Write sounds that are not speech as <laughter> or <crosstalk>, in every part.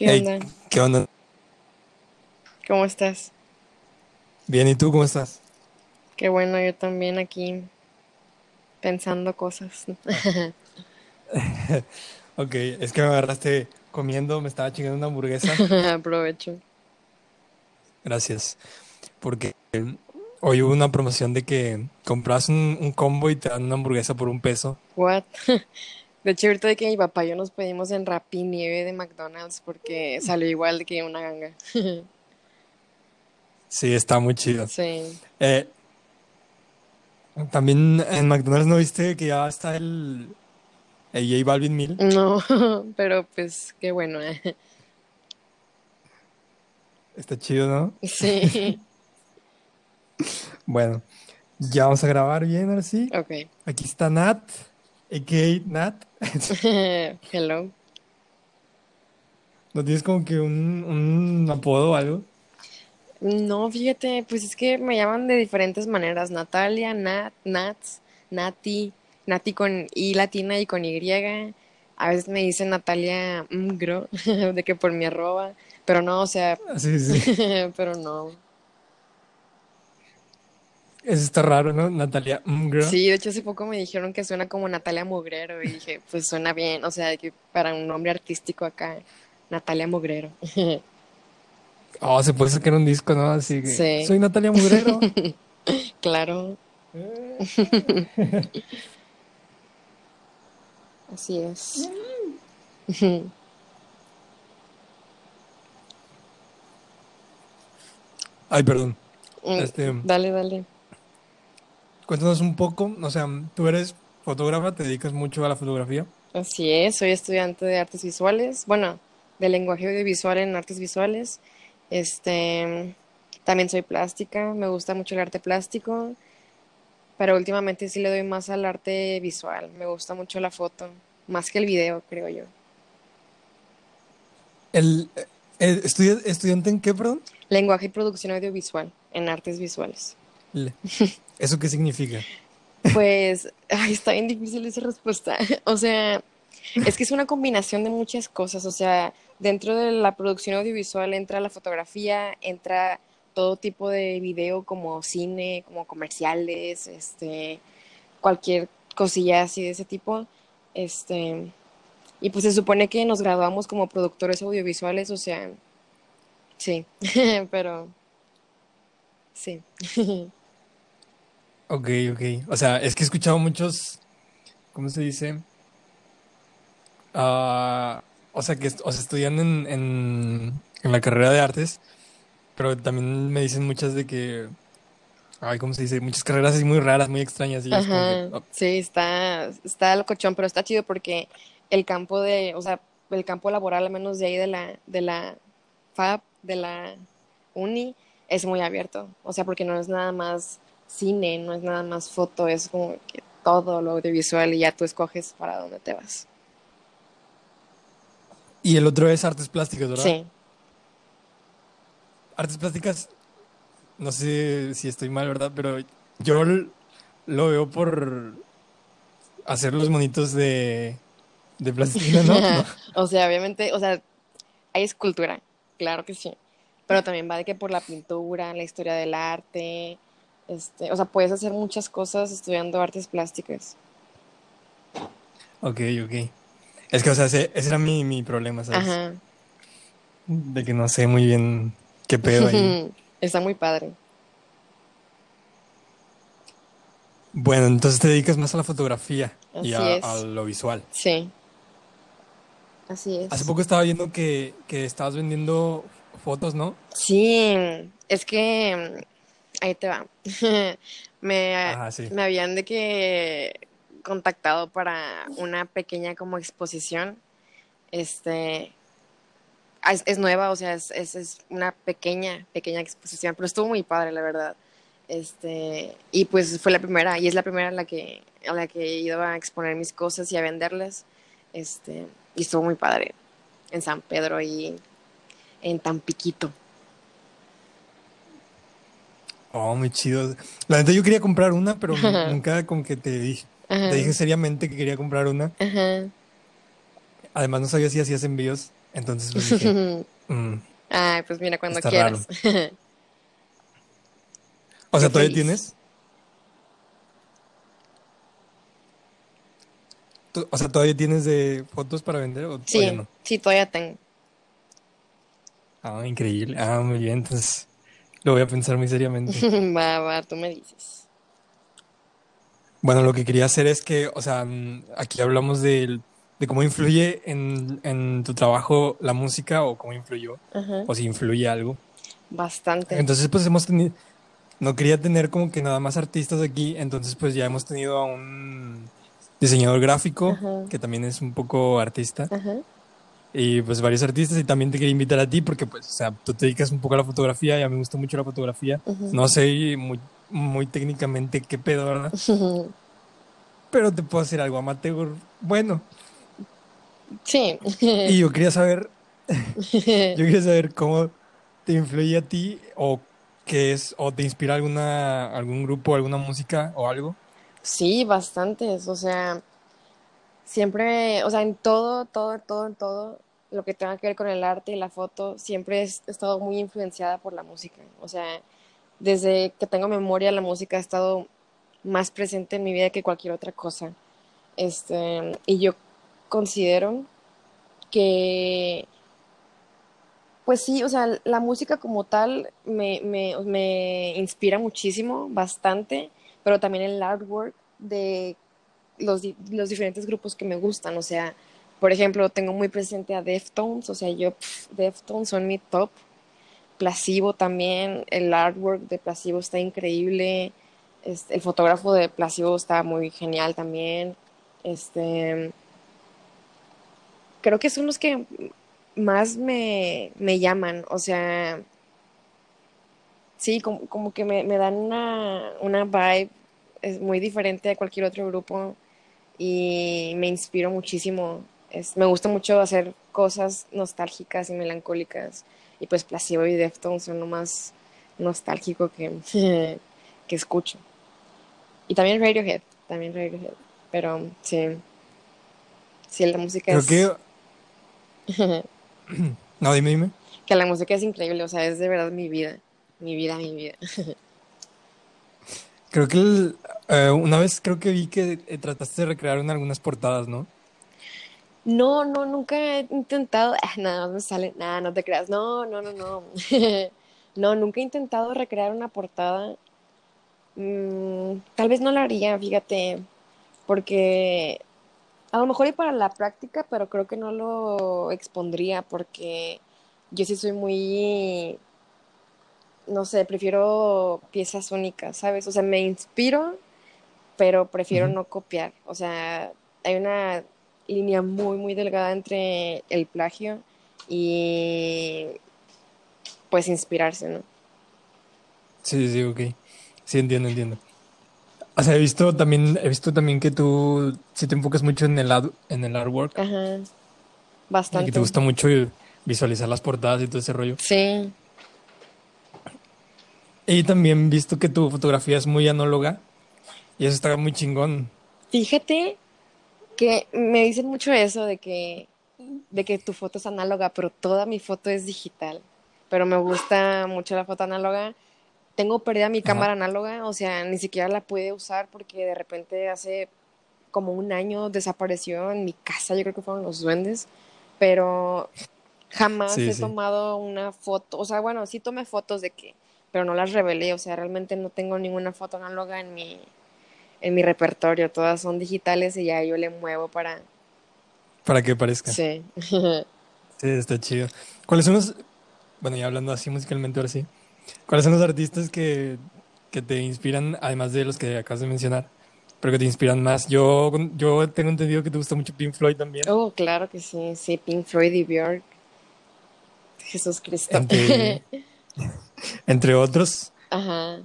¿Qué Hey, onda? ¿qué onda? ¿Cómo estás? Bien, ¿y tú cómo estás? Qué bueno, yo también aquí pensando cosas. <laughs> Ok, es que me agarraste comiendo, me estaba chingando una hamburguesa. <laughs> Aprovecho. Gracias. Porque eh, hoy hubo una promoción de que compras un, un combo y te dan una hamburguesa por un peso. What? <laughs> De hecho, ahorita de que mi papá y yo nos pedimos en Rappi nieve de McDonald's porque salió igual de que una ganga. <laughs> Sí, está muy chido. Sí. Eh, también en McDonald's no viste que ya está el, el J Balvin Meal. No, <laughs> pero pues qué bueno. ¿eh? Está chido, ¿no? Sí. <laughs> Bueno, ya vamos a grabar bien, ahora sí. Ok. Aquí está Nat, a.k.a. Nat. <laughs> Hello. ¿No tienes como que un, un apodo o algo? No, fíjate, pues es que me llaman de diferentes maneras. Natalia, Nat, Nats, Nati, Nati con I latina y con Y. A veces me dicen Natalia Mgro, <laughs> de que por mi arroba, pero no, o sea, Sí, sí. <laughs> pero no. Eso está raro, ¿no? Natalia Mgra. Sí, de hecho hace poco me dijeron que suena como Natalia Mugrero y dije, pues suena bien, o sea, que para un nombre artístico acá, Natalia Mugrero. Oh, <laughs> se puede sacar un disco, ¿no? Así que Sí. soy Natalia Mugrero. <laughs> Claro, <laughs> así es. Ay, perdón. Mm, Este, Dale, dale. Cuéntanos un poco, o sea, tú eres fotógrafa, te dedicas mucho a la fotografía. Así es, soy estudiante de artes visuales, bueno, de lenguaje audiovisual en artes visuales. Este, también soy plástica, me gusta mucho el arte plástico, pero últimamente sí le doy más al arte visual. Me gusta mucho la foto, más que el video, creo yo. El, el estudia- ¿estudiante en qué, perdón? Lenguaje y producción audiovisual en artes visuales. Le- <laughs> ¿Eso qué significa? Pues, ay, está bien difícil esa respuesta. <laughs> O sea, es que es una combinación de muchas cosas. O sea, dentro de la producción audiovisual entra la fotografía, entra todo tipo de video como cine, como comerciales, este, cualquier cosilla así de ese tipo. Este, y pues se supone que nos graduamos como productores audiovisuales, o sea, sí, <laughs> pero sí. <laughs> Ok, ok. O sea, es que he escuchado muchos, ¿cómo se dice? Ah, o sea, que o sea, estudian en, en, en la carrera de artes, pero también me dicen muchas de que, ay, ¿cómo se dice? Muchas carreras así muy raras, muy extrañas, y es como que, Ajá, oh, sí, está, está locochón, pero está chido porque el campo de, o sea, el campo laboral, al menos de ahí de la, de la FAB, de la uni, es muy abierto. O sea, porque no es nada más cine, no es nada más foto, es como que todo lo audiovisual y ya tú escoges para dónde te vas. Y el otro es artes plásticas, ¿verdad? Sí, Artes plásticas, no sé si estoy mal, ¿verdad? Pero yo lo veo por hacer los monitos de, de plastilina, ¿no? ¿No? <laughs> o sea, obviamente, o sea, hay escultura, claro que sí, pero también va de que por la pintura, la historia del arte, este, o sea, puedes hacer muchas cosas estudiando artes plásticas. Ok, ok. Es que, o sea, ese, ese era mi, mi problema, ¿sabes? Ajá. De que no sé muy bien qué pedo ahí. <laughs> Está muy padre. Bueno, entonces te dedicas más a la fotografía y a, a lo visual. Sí, así es. Hace poco estaba viendo que, que estabas vendiendo fotos, ¿no? Sí, es que ahí te va. <laughs> Me, Ajá, sí. me habían de que contactado para una pequeña como exposición. Este, ah, es, es nueva, o sea, es, es, es una pequeña, pequeña exposición, pero estuvo muy padre, la verdad. Este, y pues fue la primera, y es la primera en la que, a la que he ido a exponer mis cosas y a venderlas. Este, y estuvo muy padre en San Pedro y en Tampiquito. Oh, muy chido. La neta yo quería comprar una, pero nunca como que te dije, Ajá, te dije seriamente que quería comprar una. ajá. Además no sabía si hacías envíos. Entonces, pues dije, <laughs> mm, Ay, pues mira, cuando quieras. O sea, ¿todavía tienes? O sea, ¿todavía tienes de fotos para vender o, Sí, no? sí, todavía tengo. Ah, increíble. Ah, muy bien. Entonces, lo voy a pensar muy seriamente. <laughs> Va, va, tú me dices. Bueno, lo que quería hacer es que, o sea, mm, aquí hablamos del- de cómo influye en, en tu trabajo la música o cómo influyó, Ajá. o si influye algo. Bastante. Entonces, pues hemos tenido, no quería tener como que nada más artistas aquí, entonces pues ya hemos tenido a un diseñador gráfico, Ajá. que también es un poco artista, Ajá. Y pues varios artistas, y también te quería invitar a ti porque pues, o sea, tú te dedicas un poco a la fotografía, y a mí me gusta mucho la fotografía. No sé muy, muy técnicamente qué pedo, ¿verdad? <laughs> Pero te puedo hacer algo amateur. Bueno, Sí. y yo quería saber, <laughs> yo quería saber cómo te influye a ti o qué es, o te inspira alguna, algún grupo, alguna música o algo. Sí, bastantes. O sea, siempre, o sea, en todo, todo, todo, en todo, lo que tenga que ver con el arte y la foto, siempre he estado muy influenciada por la música. O sea, desde que tengo memoria, la música ha estado más presente en mi vida que cualquier otra cosa. Este, y yo considero que, pues sí, o sea, la música como tal me, me, me inspira muchísimo, bastante, pero también el artwork de los, los diferentes grupos que me gustan. O sea, por ejemplo, tengo muy presente a Deftones, o sea, yo, Deftones son mi top. Placebo también, el artwork de Placebo está increíble. Este, el fotógrafo de Placebo está muy genial también. Este, creo que son los que más me, me llaman. O sea, sí, como, como que me, me dan una, una vibe es muy diferente a cualquier otro grupo y me inspiro muchísimo. Es, me gusta mucho hacer cosas nostálgicas y melancólicas y pues Placebo y Deftones son lo más nostálgico que, <laughs> que escucho. Y también Radiohead, también Radiohead, pero sí, sí, la música es... que, <laughs> no, dime, dime. que la música es increíble, o sea, es de verdad mi vida, mi vida, mi vida. <laughs> Creo que el- eh, una vez creo que vi que eh, trataste de recrear en algunas portadas, ¿no? No, no, nunca he intentado, ah, nada más me sale, nada, no te creas, no, no, no, no, <laughs> no, nunca he intentado recrear una portada, Mm, tal vez no lo haría, fíjate, porque a lo mejor y para la práctica, pero creo que no lo expondría porque yo sí soy muy, no sé, prefiero piezas únicas, ¿sabes? O sea, me inspiro, pero prefiero no copiar. O sea, hay una línea muy, muy delgada entre el plagio y pues inspirarse, ¿no? Sí, sí, ok. Sí, entiendo, entiendo. O sea, he visto también, he visto también que tú sí te enfocas mucho en el, ad- en el artwork Ajá, y que te bastante. gusta mucho visualizar las portadas y todo ese rollo. Sí, Y también visto que tu fotografía es muy anóloga y eso está muy chingón. fíjate que me dicen mucho eso de que, de que tu foto es análoga, pero toda mi foto es digital. Pero me gusta mucho la foto análoga. Tengo perdida mi Ajá. cámara análoga, o sea, ni siquiera la pude usar porque de repente hace como un año desapareció en mi casa, yo creo que fueron los duendes, pero jamás Sí, he sí. tomado una foto, o sea, bueno, sí tomé fotos de que, pero no las revelé, o sea, realmente no tengo ninguna foto análoga en mi, en mi repertorio, todas son digitales y ya yo le muevo para, Para que parezca. sí. <laughs> Sí, está chido. ¿Cuáles son los, bueno, ya hablando así musicalmente ahora sí, ¿cuáles son los artistas que, que te inspiran, además de los que acabas de mencionar, pero que te inspiran más? Yo, yo tengo entendido que te gusta mucho Pink Floyd también. Oh, claro que sí, sí, Pink Floyd y Björk, Jesús Cristo. Entre, <laughs> entre otros, Ajá.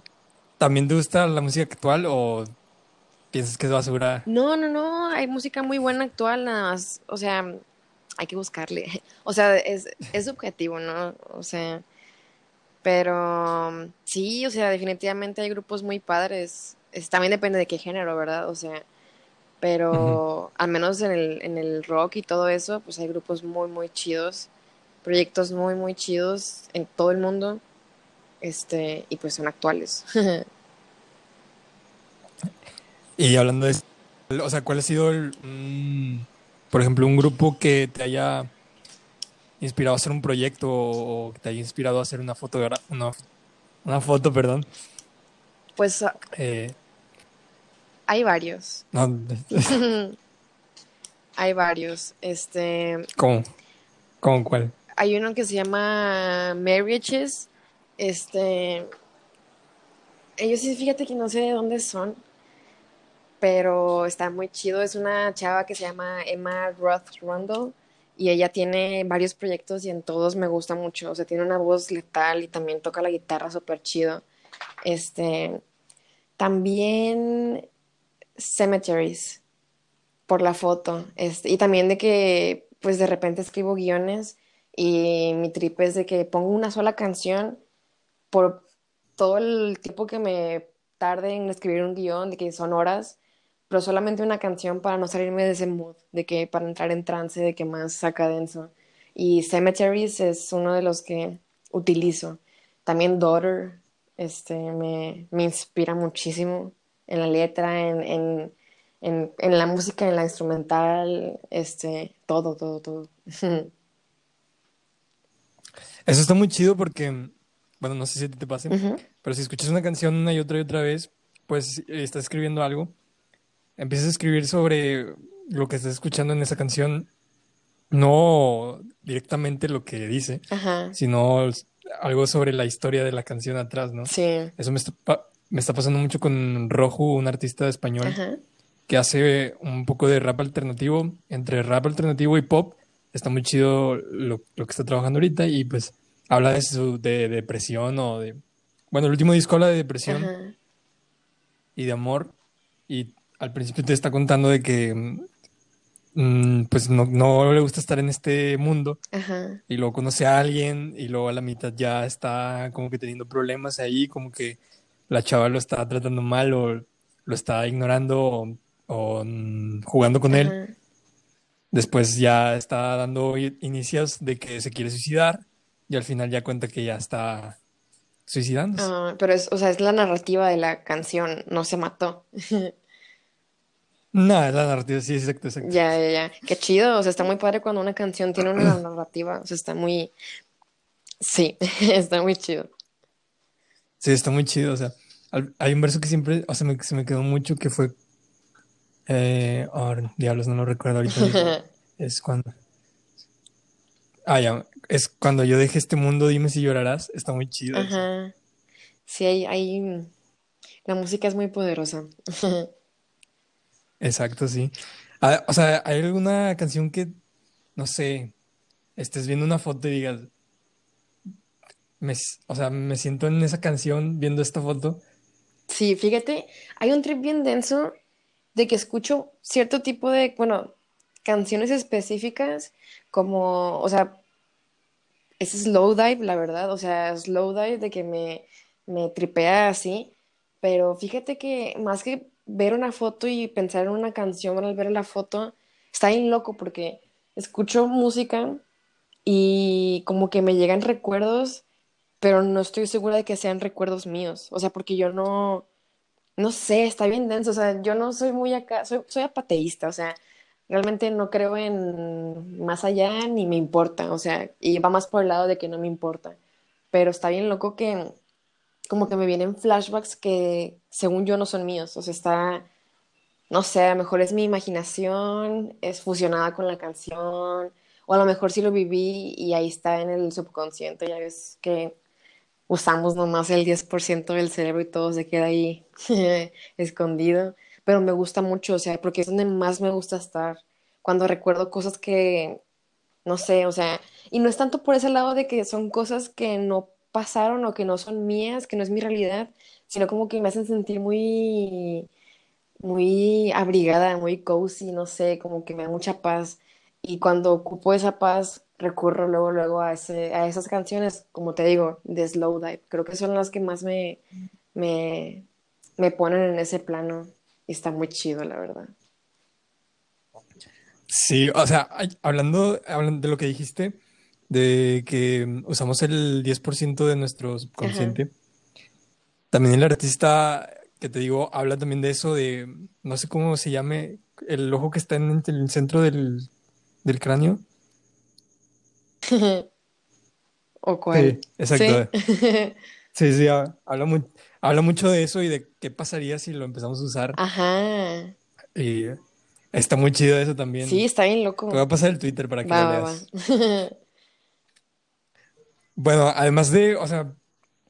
¿también te gusta la música actual o piensas que es basura? No, no, no, hay música muy buena actual, nada más, o sea, hay que buscarle. <laughs> O sea, es, es subjetivo, ¿no? O sea, pero sí, o sea, definitivamente hay grupos muy padres. Es- también depende de qué género, ¿verdad? O sea, pero al menos en el, en el rock y todo eso, pues hay grupos muy, muy chidos. Proyectos muy, muy chidos en todo el mundo, este, y pues son actuales. <laughs> y hablando de o sea, ¿cuál ha sido el, por ejemplo, un grupo que te haya inspirado a hacer un proyecto o que te haya inspirado a hacer una foto, una, una foto, perdón? Pues ah, eh, hay varios. No. <laughs> hay varios. Este. ¿Cómo? ¿Cómo cuál? Hay uno que se llama Marriages. Este. Ellos sí, fíjate que no sé de dónde son. Pero está muy chido. Es una chava que se llama Emma Roth Rundle. Y ella tiene varios proyectos y en todos me gusta mucho. O sea, tiene una voz letal y también toca la guitarra súper chido. Este. También Cemeteries por la foto. Este, y también de que, pues de repente escribo guiones y mi trip es de que pongo una sola canción por todo el tiempo que me tarde en escribir un guion, de que son horas, pero solamente una canción para no salirme de ese mood, de que para entrar en trance, de que más saca denso. Y Cemeteries es uno de los que utilizo. También Daughter este, me, me inspira muchísimo en la letra, en, en, en, en, la música, en la instrumental, este, todo, todo, todo. <laughs> Eso está muy chido porque, bueno, no sé si te pase, pero si escuchas una canción una y otra y otra vez, pues estás escribiendo algo, empiezas a escribir sobre lo que estás escuchando en esa canción, no directamente lo que dice, sino algo sobre la historia de la canción atrás, ¿no? Sí. Eso me está, me está pasando mucho con Rojo, un artista español que hace un poco de rap alternativo, entre rap alternativo y pop. Está muy chido lo, que está trabajando ahorita y pues habla de su de, depresión o de... Bueno, el último disco habla de depresión y de amor y al principio te está contando de que mm, pues no, no, le gusta estar en este mundo y luego conoce a alguien y luego a la mitad ya está como que teniendo problemas ahí, como que la chava lo está tratando mal o lo está ignorando o, mm, jugando con él. Después ya está dando inicios de que se quiere suicidar y al final ya cuenta que ya está suicidándose. Ah, pero es, o sea, es la narrativa de la canción, no se mató. <laughs> no, es la narrativa, sí, exacto, exacto. Ya, ya, ya. Qué chido, o sea, está muy padre cuando una canción tiene una <clears throat> narrativa, o sea, está muy... Sí, <laughs> está muy chido. Sí, está muy chido. O sea, hay un verso que siempre, o sea, me, se me quedó mucho que fue. Eh, oh, diablos, no lo recuerdo ahorita. <laughs> es cuando. Ah, ya. Es cuando yo deje este mundo, dime si llorarás. Está muy chido. Ajá. Sí, hay, hay. La música es muy poderosa. <laughs> Exacto, sí. Ah, o sea, ¿hay alguna canción que, no sé, estés viendo una foto y digas, o sea, me siento en esa canción viendo esta foto. Sí, fíjate, hay un trip bien denso de que escucho cierto tipo de, bueno, canciones específicas, como, o sea, es slow dive, la verdad, o sea, slow dive de que me, me tripea así, pero fíjate que más que ver una foto y pensar en una canción al ver la foto, está bien loco porque escucho música y como que me llegan recuerdos pero no estoy segura de que sean recuerdos míos, o sea, porque yo no, no sé, está bien denso, o sea, yo no soy muy acá, soy, soy apateísta, o sea, realmente no creo en más allá ni me importa, o sea, y va más por el lado de que no me importa, pero está bien loco que como que me vienen flashbacks que según yo no son míos, o sea, está, no sé, a lo mejor es mi imaginación, es fusionada con la canción, o a lo mejor sí lo viví y ahí está en el subconsciente, ya ves que usamos nomás el 10% del cerebro y todo se queda ahí <laughs> escondido. Pero me gusta mucho, o sea, porque es donde más me gusta estar. Cuando recuerdo cosas que, no sé, o sea, y no es tanto por ese lado de que son cosas que no pasaron o que no son mías, que no es mi realidad, sino como que me hacen sentir muy, muy abrigada, muy cozy, no sé, como que me da mucha paz. Y cuando ocupo esa paz, recurro luego, luego a, ese, a esas canciones, como te digo, de Slow Dive. Creo que son las que más me, me, me ponen en ese plano y está muy chido, la verdad. Sí, o sea, hablando, hablando de lo que dijiste, de que usamos el 10% de nuestro Ajá. subconsciente. También el artista que te digo habla también de eso, de no sé cómo se llame, el ojo que está en el centro del, del cráneo. <laughs> ¿O cuál? Sí, exacto. Sí. <laughs> Sí, sí, ha- habla, mu- habla mucho de eso y de qué pasaría si lo empezamos a usar. Ajá. Y está muy chido eso también. Sí, está bien Te voy loco. a pasar el Twitter para que Va, lo va, va. leas. <laughs> Bueno, además de, o sea,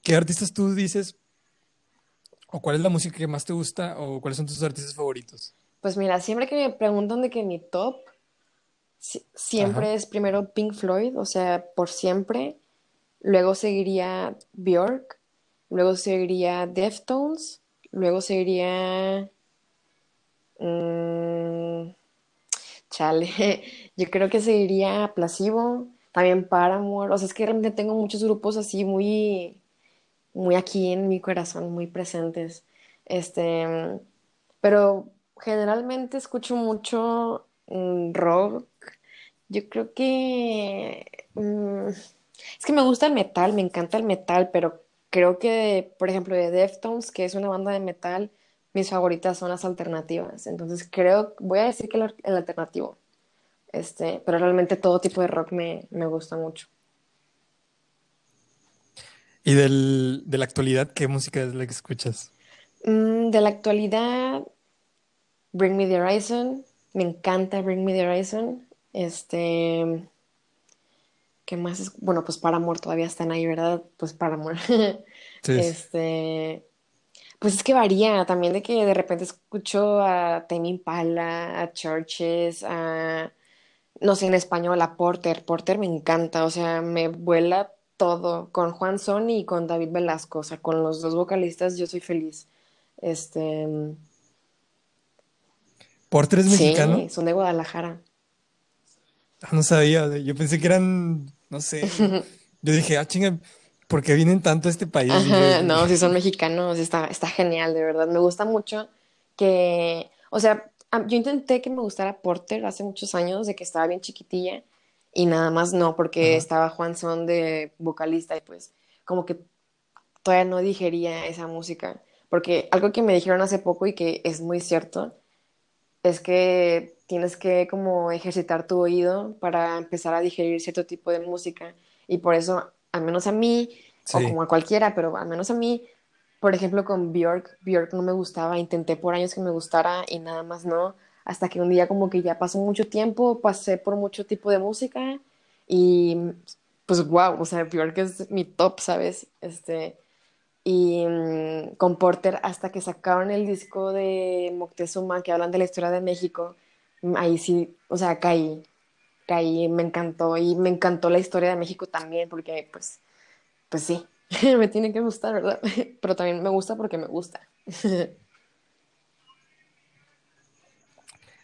¿qué artistas tú dices? ¿O cuál es la música que más te gusta? ¿O cuáles son tus artistas favoritos? Pues mira, siempre que me preguntan de que mi top, Ajá. siempre es primero Pink Floyd, o sea, por siempre. Luego seguiría Björk, luego seguiría Deftones, luego seguiría... mm, chale, <laughs> yo creo que seguiría Placebo, también Paramore, o sea, es que realmente tengo muchos grupos así muy, muy aquí en mi corazón, muy presentes. Este, pero generalmente escucho mucho rock. Yo creo que mm, es que me gusta el metal, me encanta el metal, pero creo que, por ejemplo, de Deftones, que es una banda de metal, mis favoritas son las alternativas. Entonces creo, voy a decir que el, el alternativo. Este, pero realmente todo tipo de rock me, me gusta mucho. Y del, de la actualidad, ¿qué música es la que escuchas? Mm, de la actualidad, Bring Me the Horizon, me encanta Bring Me the Horizon. Este, ¿qué más es? Bueno, pues Paramore todavía están ahí, ¿verdad? Pues Paramore. Sí, <laughs> Este, pues es que varía también de que de repente escucho a Tame Impala, a Churches, a, no sé, en español, a Porter. Porter me encanta, o sea, me vuela todo con Juan Son y con David Velasco, o sea, con los dos vocalistas yo soy feliz. Este, ¿Porter es mexicano? sí, son de Guadalajara. Ah, No sabía, yo pensé que eran, no sé. Yo dije, ah, chinga, ¿por qué vienen tanto a este país? Ajá, Dije, no, si son mexicanos, está, está genial, de verdad. Me gusta mucho que, o sea, yo intenté que me gustara Porter hace muchos años, de que estaba bien chiquitilla, y nada más no, porque Ajá. estaba Juan Son de vocalista, y pues como que todavía no digería esa música. Porque algo que me dijeron hace poco y que es muy cierto, es que tienes que como ejercitar tu oído para empezar a digerir cierto tipo de música. Y por eso, al menos a mí, o Sí. como a cualquiera, pero al menos a mí, por ejemplo, con Björk, Björk no me gustaba, intenté por años que me gustara y nada más no, hasta que un día como que ya pasó mucho tiempo, pasé por mucho tipo de música y pues wow, o sea, Björk es mi top, ¿sabes? Este, y mm, con Porter, hasta que sacaron el disco de Moctezuma, que hablan de la historia de México, mm, ahí sí, o sea, caí, caí, me encantó. Y me encantó la historia de México también, porque pues, pues sí, <laughs> me tiene que gustar, ¿verdad? <laughs> Pero también me gusta porque me gusta. <laughs>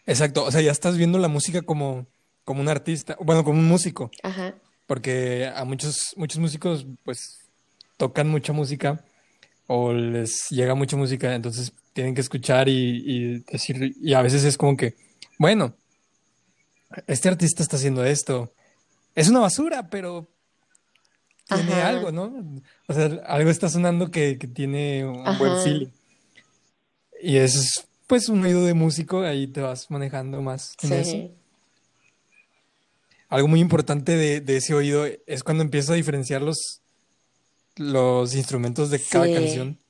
Exacto, o sea, ya estás viendo la música como, como un artista, bueno, como un músico, Ajá, porque a muchos, muchos músicos, pues, tocan mucha música o les llega mucha música, entonces tienen que escuchar y, y decir, y a veces es como que, bueno, este artista está haciendo esto, es una basura, pero tiene ajá, algo, ¿no? O sea, algo está sonando que, que tiene un buen feeling. Y es, pues, un oído de músico, ahí te vas manejando más en eso. sí, Algo muy importante de, de ese oído es cuando empiezas a diferenciar los, los instrumentos de cada sí, canción.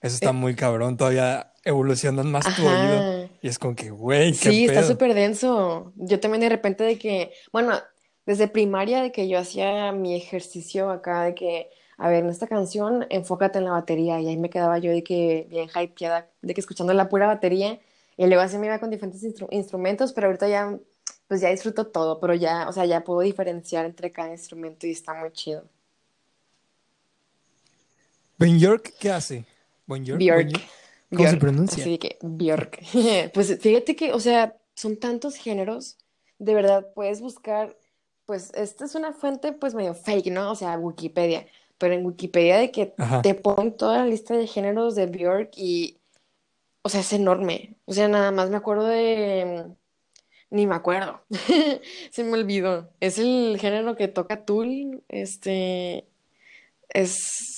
Eso está Eh, muy cabrón, todavía evolucionan más tu oído. Y es como que, güey, qué Sí, está súper denso. Yo también de repente de que, bueno, desde primaria de que yo hacía mi ejercicio acá de que, a ver, en esta canción enfócate en la batería y ahí me quedaba yo de que bien hypeada, de que escuchando la pura batería y luego así me iba con diferentes instru- instrumentos, pero ahorita ya, pues ya disfruto todo, pero ya, o sea, ya puedo diferenciar entre cada instrumento y está muy chido. Ben York, ¿qué hace? ¿Ben York? ¿Ben Björk, York? ¿Cómo se Björk, pronuncia? así que Björk. <laughs> Pues fíjate que, o sea, son tantos géneros, de verdad puedes buscar, pues esta es una fuente pues medio fake, ¿no? O sea, Wikipedia, pero en Wikipedia de que Ajá. te ponen toda la lista de géneros de Björk y, o sea, es enorme. O sea, nada más me acuerdo de, Ni me acuerdo. <laughs> Se me olvidó. Es el género que toca Tool. Este. Es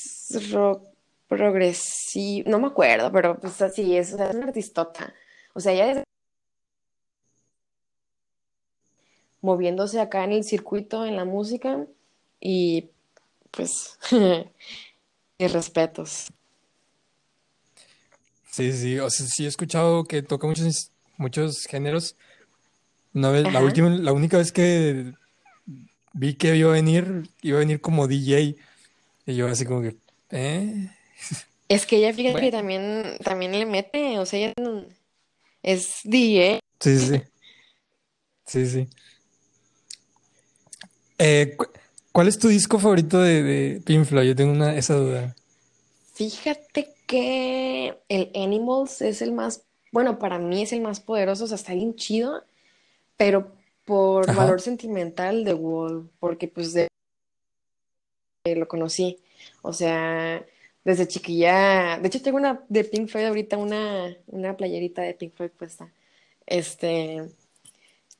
rock progresivo. No me acuerdo, pero pues así es. O sea, es una artistota. O sea, ella es moviéndose acá en el circuito, en la música. Y pues. <laughs> mis respetos. Sí, sí, o sea, sí he escuchado que toca muchos, muchos géneros. Una vez, la última, la única vez que vi que iba a venir, iba a venir como DJ. Y yo así como que, ¿eh? Es que ella, fíjate que también, también le mete. O sea, ella es DJ. sí, sí, sí, sí. Eh, cu- ¿cuál es tu disco favorito de, de Pink Floyd? Yo tengo una, esa duda. Fíjate que el Animals es el más, bueno, para mí es el más poderoso, o sea, está bien chido, pero por Ajá. valor sentimental de Wall, porque pues de lo conocí, o sea, desde chiquilla, de hecho tengo una de Pink Floyd ahorita, una, una playerita de Pink Floyd puesta, este,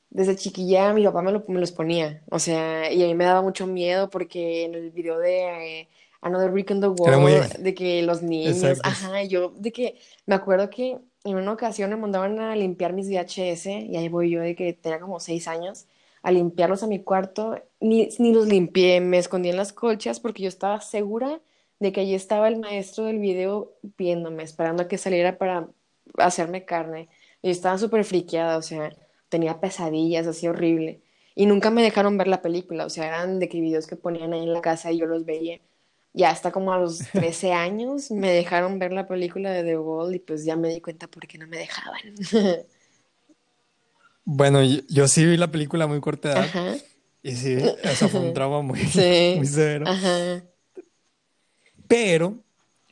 desde chiquilla mi papá me, lo- me los ponía, o sea, y a mí me daba mucho miedo porque en el video de eh, Another Brick in the Era muy de que los niños, exacto. ajá, yo, de que me acuerdo que en una ocasión me mandaban a limpiar mis VHS y ahí voy yo de que tenía como seis años a limpiarlos a mi cuarto, ni, ni los limpié, me escondí en las colchas porque yo estaba segura de que allí estaba el maestro del video viéndome, esperando a que saliera para hacerme carne. Y estaba súper friqueada, o sea, tenía pesadillas así horrible. Y nunca me dejaron ver la película, o sea, eran de que videos que ponían ahí en la casa y yo los veía. Ya hasta como a los <laughs> 13 años me dejaron ver la película de The Wall y pues ya me di cuenta por qué no me dejaban. <laughs> Bueno, yo, yo sí vi la película muy corta edad Ajá. y sí, o sea, fue un <laughs> trauma muy, <laughs> muy Sí. severo. Ajá. Pero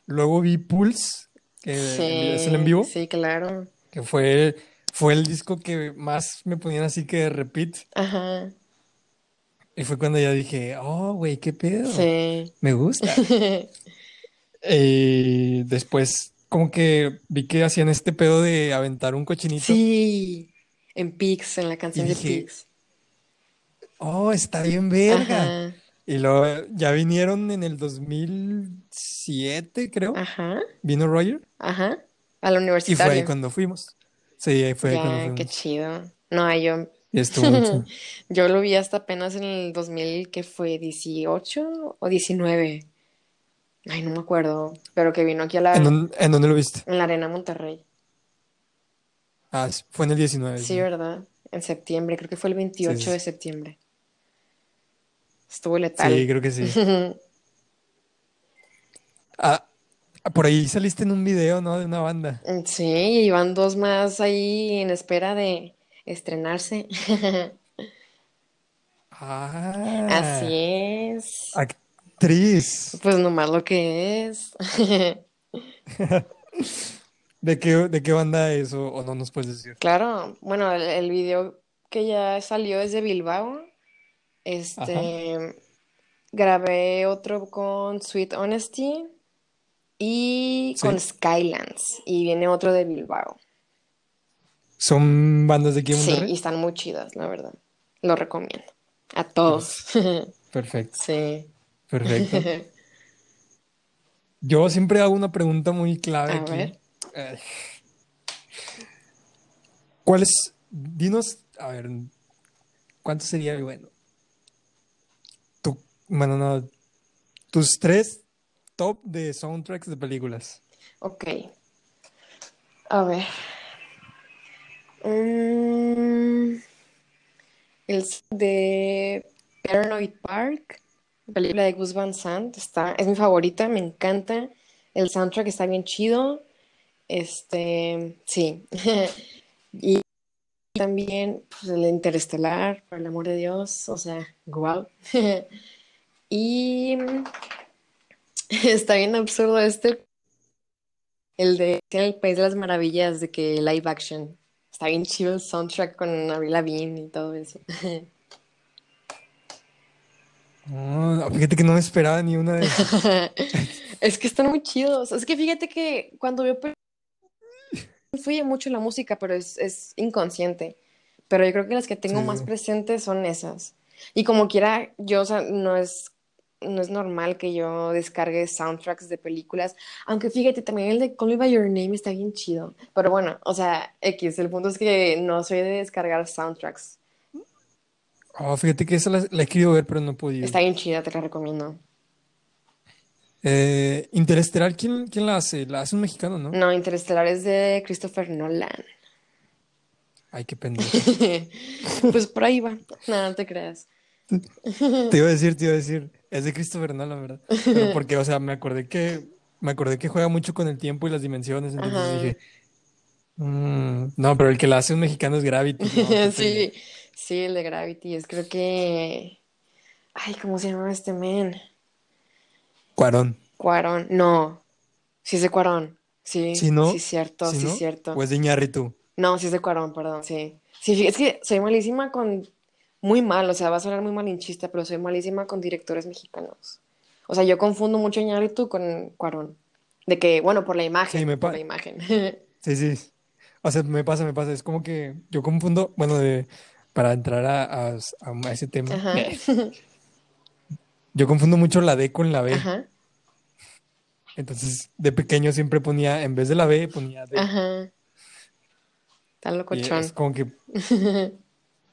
luego vi Pulse, que es el en vivo, sí, claro. que fue, fue el disco que más me ponían así que repeat. Ajá. Y fue cuando ya dije, oh, güey, qué pedo, Sí. me gusta. <laughs> Y después como que vi que hacían este pedo de aventar un cochinito Sí. En Pix, en la y canción de dije, Pix. oh, está bien verga. Ajá. Y luego ya vinieron en el 2007, creo, Ajá. vino Roger Ajá. A la y fue ahí cuando fuimos. Sí, ahí fue ahí cuando Ya, qué fuimos. chido. No, yo, Y estuvo <laughs> yo lo vi hasta apenas en el 2000, que fue 18 o 19. Ay, no me acuerdo. Pero que vino aquí a ¿En la, dónde, en dónde lo viste? en la Arena Monterrey. Ah, sí, fue en el 19, Sí, sí. ¿verdad? En septiembre, creo que fue el Sí, 28 sí, de sí. septiembre. Estuvo Sí, letal. creo que sí. <laughs> Ah, por ahí saliste en un video, ¿no? De una banda. Sí, y van dos más ahí en espera de estrenarse. <laughs> Ah, Así es. actriz. Pues nomás lo que es. <laughs> ¿De qué, de qué banda es o, o no nos puedes decir? Claro, bueno, el, el video que ya salió es de Bilbao. Ajá. Este, grabé otro con Sweet Honesty y con. Skylands. Y viene otro de Bilbao. ¿Son bandas de aquí de Sí, y están muy chidas, la verdad. Lo recomiendo. A todos. <laughs> Perfecto, Sí. perfecto. <laughs> Yo siempre hago una pregunta muy clave A aquí. ver. Ay, ¿Cuál es? Dinos, a ver, ¿cuánto sería bueno? Tu, bueno, no, tus tres top de soundtracks de películas. Ok. A ver. Mm, el de Paranoid Park, película de Gus Van Sant, está, es mi favorita, me encanta. El soundtrack está bien chido. Este, sí. <laughs> Y también pues, el Interestelar, por el amor de Dios, o sea, wow. <laughs> Y <laughs> está bien absurdo este, el de El País de las Maravillas, de que live action. Está bien chido el soundtrack con Avril Lavigne y todo eso. Oh, fíjate que no me esperaba ni una de esas. Es que están muy chidos. Es que fíjate que cuando pe- influye mucho la música, pero es, es inconsciente. pero yo creo que las que tengo Sí, más presentes son esas. Y como quiera, yo, o sea, no es, no es normal que yo descargue soundtracks de películas, aunque fíjate, también el de Call Me By Your Name está bien chido, pero bueno, o sea, X, el punto es que no soy de descargar soundtracks. Oh, fíjate que esa la, la he querido ver, pero no he podido. Está bien chida, te la recomiendo. Eh, Interestelar, ¿quién, quién la hace? La hace un mexicano, ¿no? No, Interestelar es de Christopher Nolan. Ay, qué pendejo. <laughs> Pues por ahí va. No, no te creas. Te iba a decir, te iba a decir. Es de Christopher Nolan, ¿verdad? Pero porque, o sea, me acordé que, me acordé que juega mucho con el tiempo y las dimensiones, entonces Ajá. dije, "Mm, no, pero el que la hace un mexicano es Gravity. No. <laughs> Sí, sí, el de Gravity. Es creo que. Ay, ¿cómo se llama este men? Cuarón. Cuarón. No. Sí es de Cuarón. Sí, ¿Sí, no? sí, cierto, ¿Sí, sí, no? cierto. O es de Iñárritu. No, sí es de Cuarón, perdón, sí. Sí, es que soy malísima con. Muy mal, o sea, va a sonar muy malinchista, pero soy malísima con directores mexicanos. O sea, yo confundo mucho Iñárritu con Cuarón. De que, bueno, por la imagen, Sí, me por la imagen. <laughs> Sí, sí. O sea, me pasa, me pasa. Es como que yo confundo, bueno, de, para entrar a, a- a ese tema, Ajá. <laughs> <laughs> yo confundo mucho la D con la B. Ajá. Entonces, de pequeño siempre ponía, en vez de la B, ponía D. Ajá. Tan Y locochón. es como que <laughs>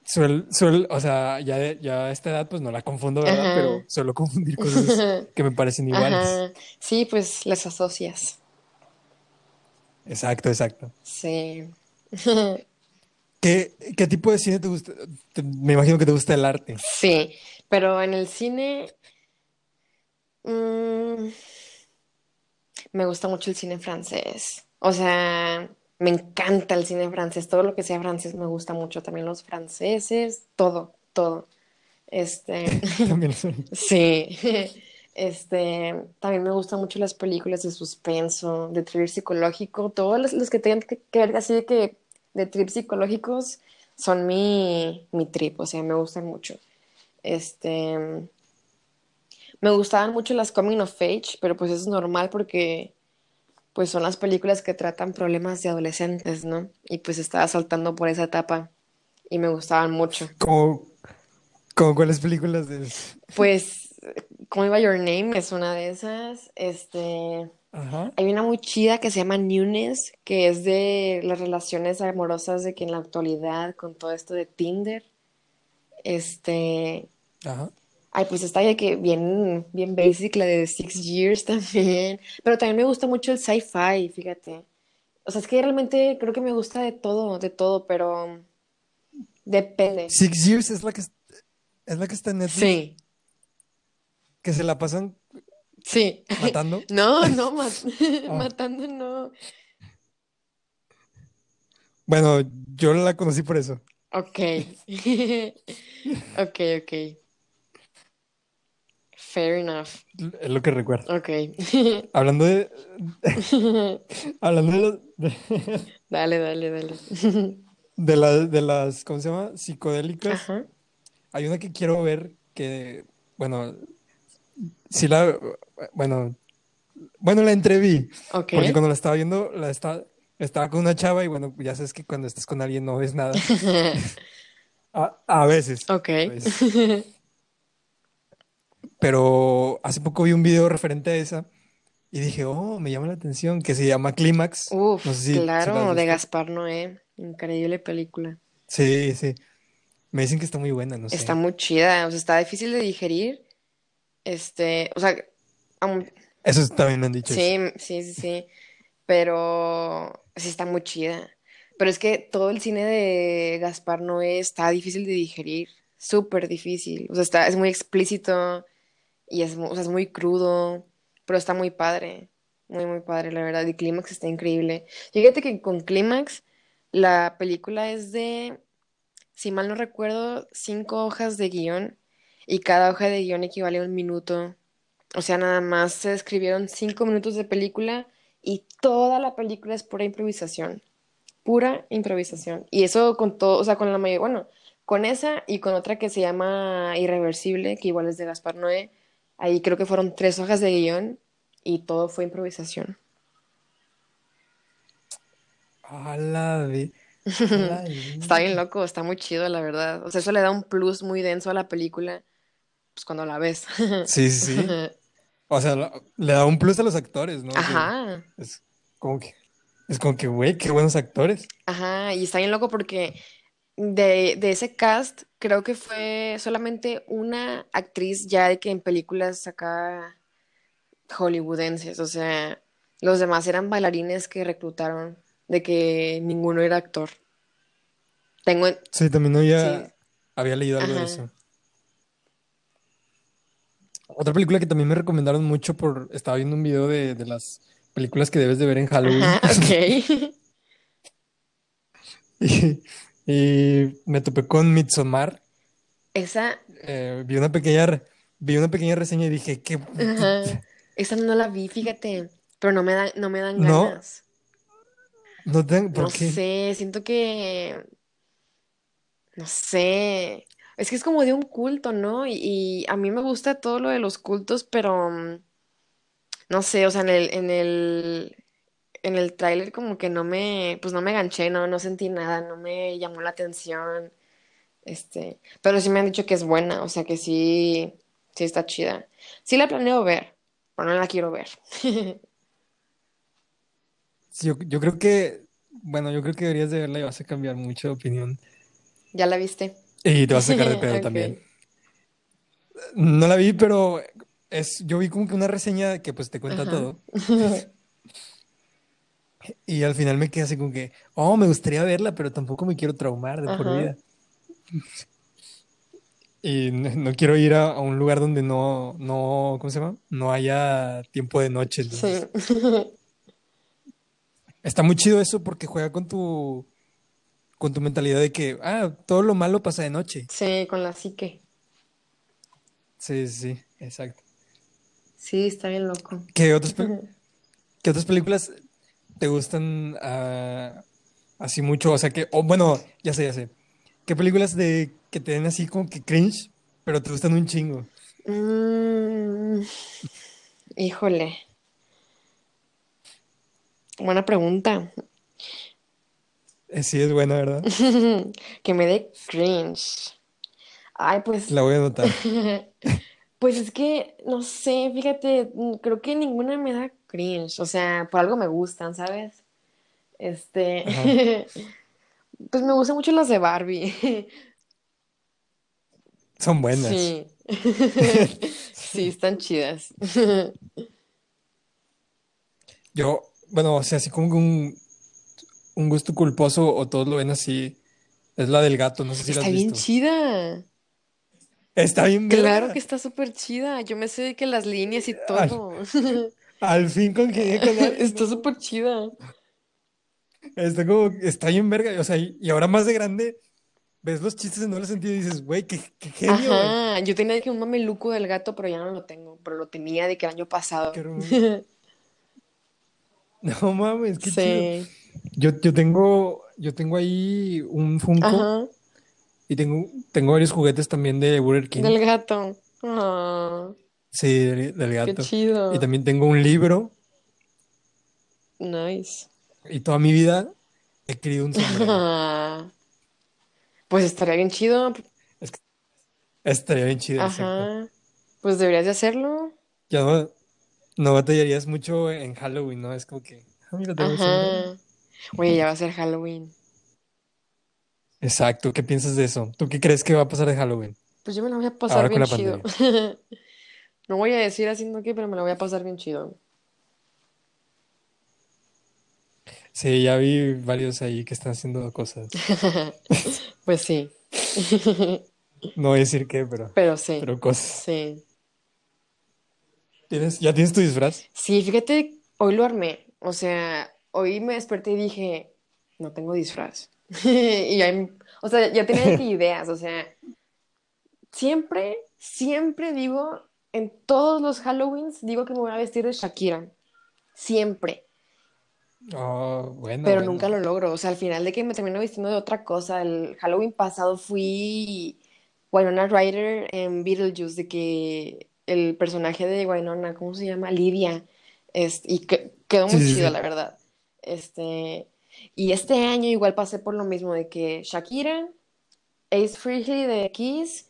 suel, suel- o sea, ya, ya a esta edad pues no la confundo, ¿verdad? Ajá. Pero suelo confundir cosas que me parecen iguales. Ajá. Sí, pues las asocias. Exacto, exacto. Sí. ¿Qué, qué tipo de cine te gusta? Te- me imagino que te gusta el arte. Sí, pero en el cine mm, me gusta mucho el cine francés. O sea, me encanta el cine francés. Todo lo que sea francés me gusta mucho. También los franceses, todo, todo. Este, <laughs> También sí. Este, también me gustan mucho las películas de suspenso, de thriller psicológico. Todos los, los que tengan que, que ver así de que de trips psicológicos son mi, mi trip. O sea, me gustan mucho. Este, me gustaban mucho las coming of age, pero pues es normal porque pues son las películas que tratan problemas de adolescentes, ¿no? Y pues estaba saltando por esa etapa y me gustaban mucho. Como, como cuáles películas de... Pues Me By Your Name es una de esas. Este, Ajá. hay una muy chida que se llama Newness, que es de las relaciones amorosas de que en la actualidad con todo esto de Tinder, este, Ajá. Ay, pues está de que bien, bien basic, la de Six Years <laughs> también. Pero también me gusta mucho el sci-fi, fíjate. O sea, es que realmente creo que me gusta de todo, de todo, pero depende. Six Years es la que, es es la que está en Netflix, Sí, que se la pasan sí. matando. <laughs> No, no, mat- <laughs> Ah. matando no. Bueno, yo la conocí por eso. Ok. Ok, ok. Fair enough. Es lo que recuerdo. Ok. <laughs> Hablando de, <laughs> hablando de, los- de, Dale, dale, dale. de las, de las, ¿cómo se llama? Psicodélicas. Ajá. Hay una que quiero ver que, bueno, sí la, bueno, bueno, la entreví, Ok. porque cuando la estaba viendo, la estaba, estaba con una chava y bueno, ya sabes que cuando estás con alguien no ves nada. <laughs> A, a veces. Ok. a veces. Pero hace poco vi un video referente a esa y dije, oh, me llama la atención, que se llama Clímax. Uf, No sé si, si la has claro, de. Gaspar Noé. Increíble película. Sí, sí. Me dicen que está muy buena, no sé. Está muy chida, o sea, está difícil de digerir. Este, o sea, aun- Eso también me han dicho. sí, sí, sí, sí, pero sí está muy chida. Pero es que todo el cine de Gaspar Noé está difícil de digerir, súper difícil. O sea, está, es muy explícito y es, o sea, es muy crudo, pero está muy padre, muy, muy padre, la verdad. Y Clímax está increíble. Fíjate que con Clímax, la película es de, si mal no recuerdo, cinco hojas de guion y cada hoja de guion equivale a un minuto. O sea, nada más se escribieron cinco minutos de película y toda la película es pura improvisación. Pura improvisación. Y eso con todo, o sea, con la mayoría, bueno, con esa y con otra que se llama Irreversible, que igual es de Gaspar Noé. Ahí creo que fueron tres hojas de guion y todo fue improvisación. <laughs> Está bien loco, está muy chido, la verdad. O sea, eso le da un plus muy denso a la película, pues cuando la ves. <laughs> Sí, sí, sí. O sea, le da un plus a los actores, ¿no? Ajá. Es como que, es como que, güey, qué buenos actores. Ajá, y está bien loco porque de, de ese cast, creo que fue solamente una actriz ya de que en películas acá hollywoodenses, o sea, los demás eran bailarines que reclutaron, de que ninguno era actor. Tengo... Sí, también había, había leído algo de eso. Otra película que también me recomendaron mucho por... Estaba viendo un video de, de las películas que debes de ver en Halloween. ok. <laughs> y, y, me topé con Midsommar. Esa... Eh, vi una pequeña... Vi una pequeña reseña y dije, ¿qué? Esa no la vi, fíjate. Pero no me dan, no me dan ganas. No, no, ¿por no sé, siento que. No sé. Es que es como de un culto, ¿no? Y, a mí me gusta todo lo de los cultos, pero mm, no sé, o sea, en el, en el, en el tráiler como que no me, pues no me ganché, no, no sentí nada, no me llamó la atención. Este, pero sí me han dicho que es buena, o sea que sí, sí está chida. Sí la planeo ver, pero no la quiero ver. <laughs> yo, yo creo que, bueno, yo creo que deberías de verla y vas a cambiar mucho de opinión. ¿Ya la viste? Y te vas a sacar de <laughs> pedo también. No la vi, pero es, yo vi como que una reseña que pues te cuenta todo. <laughs> y al final me quedé así como que, oh, me gustaría verla, pero tampoco me quiero traumar de por vida. Y no, quiero ir a, un lugar donde no, no, ¿cómo se llama? No haya tiempo de noche. Sí. <laughs> Está muy chido eso porque juega con tu con tu mentalidad de que, ah, todo lo malo pasa de noche. Sí, con la psique. Sí, sí, exacto. Sí, está bien loco. ¿Qué, otras, <laughs> ¿qué otras películas te gustan uh, así mucho? O sea, que, oh, bueno, ya sé, ya sé. ¿Qué películas de que te den así como que cringe, pero te gustan un chingo? Mm, híjole. Buena pregunta. Eh, sí, es buena, ¿verdad? <laughs> que me dé cringe. Ay, pues. La voy a anotar. <laughs> pues es que, no sé, fíjate, creo que ninguna me da cringe. O sea, por algo me gustan, ¿sabes? Este. <laughs> pues me gustan mucho las de Barbie. Son buenas. Sí. <laughs> <laughs> sí, están chidas. Yo, bueno, o sea, así como un, un gusto culposo o todos lo ven así. Es la del gato, no sé si la has visto. Está bien chida. Está bien Claro que está súper chida. Yo me sé de que las líneas y todo. <laughs> Al, fin con que <laughs> Está súper chida. Está como, está bien verga. O sea, y, ahora más de grande, ves los chistes en doble sentido y dices, güey, qué, qué genio. Ajá, yo tenía que un mameluco del gato, pero ya no lo tengo. Pero lo tenía de que el año pasado. <laughs> no mames, qué chido. Yo, yo tengo, yo tengo ahí un Funko y tengo, tengo varios juguetes también de Burger King. Del gato. Ah. Sí, del, gato. Qué chido. Y también tengo un libro. Nice. Y toda mi vida he querido un sombrero. <laughs> pues estaría bien chido. estaría bien chido. Ajá. Pues deberías de hacerlo. Ya no, no batallarías mucho en Halloween, ¿no? Es como que, ah, mira, un Oye, ya va a ser Halloween. Exacto, ¿qué piensas de eso? ¿Tú qué crees que va a pasar de Halloween? Pues yo me la voy a pasar bien chido. <laughs> no voy a decir haciendo qué, pero me la voy a pasar bien chido. Sí, ya vi varios ahí que están haciendo cosas. <laughs> pues sí. <laughs> no voy a decir qué, pero. Pero sí. Pero cosas. Sí. ¿Tienes, ¿Ya tienes tu disfraz? Sí, fíjate, hoy lo armé. O sea, hoy me desperté y dije, no tengo disfraz. <laughs> y o sea, ya tenía ideas, o sea, siempre, siempre digo, en todos los Halloweens, digo que me voy a vestir de Shakira. Siempre. Oh, bueno. Pero nunca lo logro. O sea, al final de que me termino vistiendo de otra cosa. El Halloween pasado fui Winona Ryder en Beetlejuice, de que el personaje de Winona, ¿cómo se llama? Lidia. Es, y quedó muy chido, la verdad. Este, Y este año igual pasé por lo mismo de que Shakira, Ace Frehley de Kiss,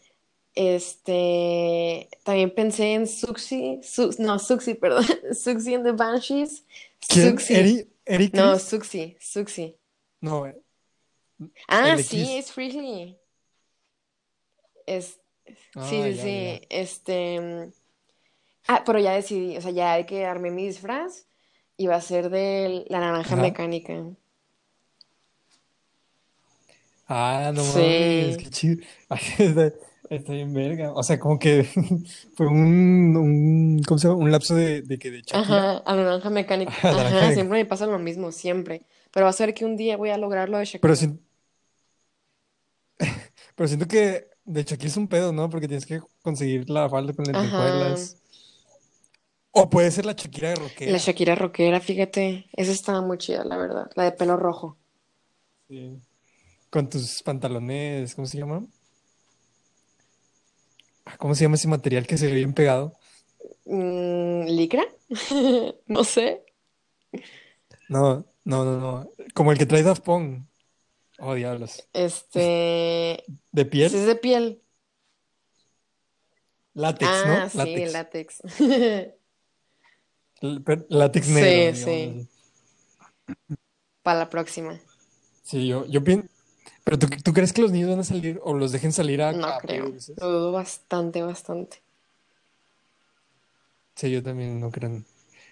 este, también pensé en Suxi, Su- no, Suxi, <laughs> perdón, Suxi and the Banshees, ¿Quién? Suxi, ¿Eri, Eric no? Suxi, Suxi. No, eh, Ah, sí, Kiss. Ace Frehley. Es, Ah, sí, sí, ya, sí, ya. este, ah, pero ya decidí, o sea, ya de que armé mi disfraz y va a ser de la naranja Ajá. mecánica. Ah, no mames, qué chido. <laughs> Ay, está, está bien verga. O sea, como que <laughs> fue un, un, ¿cómo se llama? Un lapso de, de que de Shakira ajá, a la naranja mecánica, <laughs> a la naranja ajá, siempre me pasa lo mismo, siempre. Pero va a ser que un día voy a lograr lo de Pero, Shakira. si- pero siento que de Shakira es un pedo, ¿no? Porque tienes que conseguir la falda con lentejuelas. O puede ser la Shakira de la rockera. Shakira rockera, fíjate, esa estaba muy chida, la verdad, la de pelo rojo. Sí. Con tus pantalones, ¿cómo se llama? Ah, ¿Cómo se llama ese material que se ve bien pegado? Mm, ¿licra? <laughs> No sé. No, no, no, no. Como el que trae Daft Punk. Oh, diablos. Este, ¿De piel? es de piel. Látex, Ah, ¿no? sí, Látex. látex. Látex negro, Sí, digamos sí, para la próxima. Sí, yo, yo pienso. Pero ¿tú, tú crees que los niños van a salir o los dejen salir a, No a creo, lo dudo bastante, bastante. Sí, yo también no creo.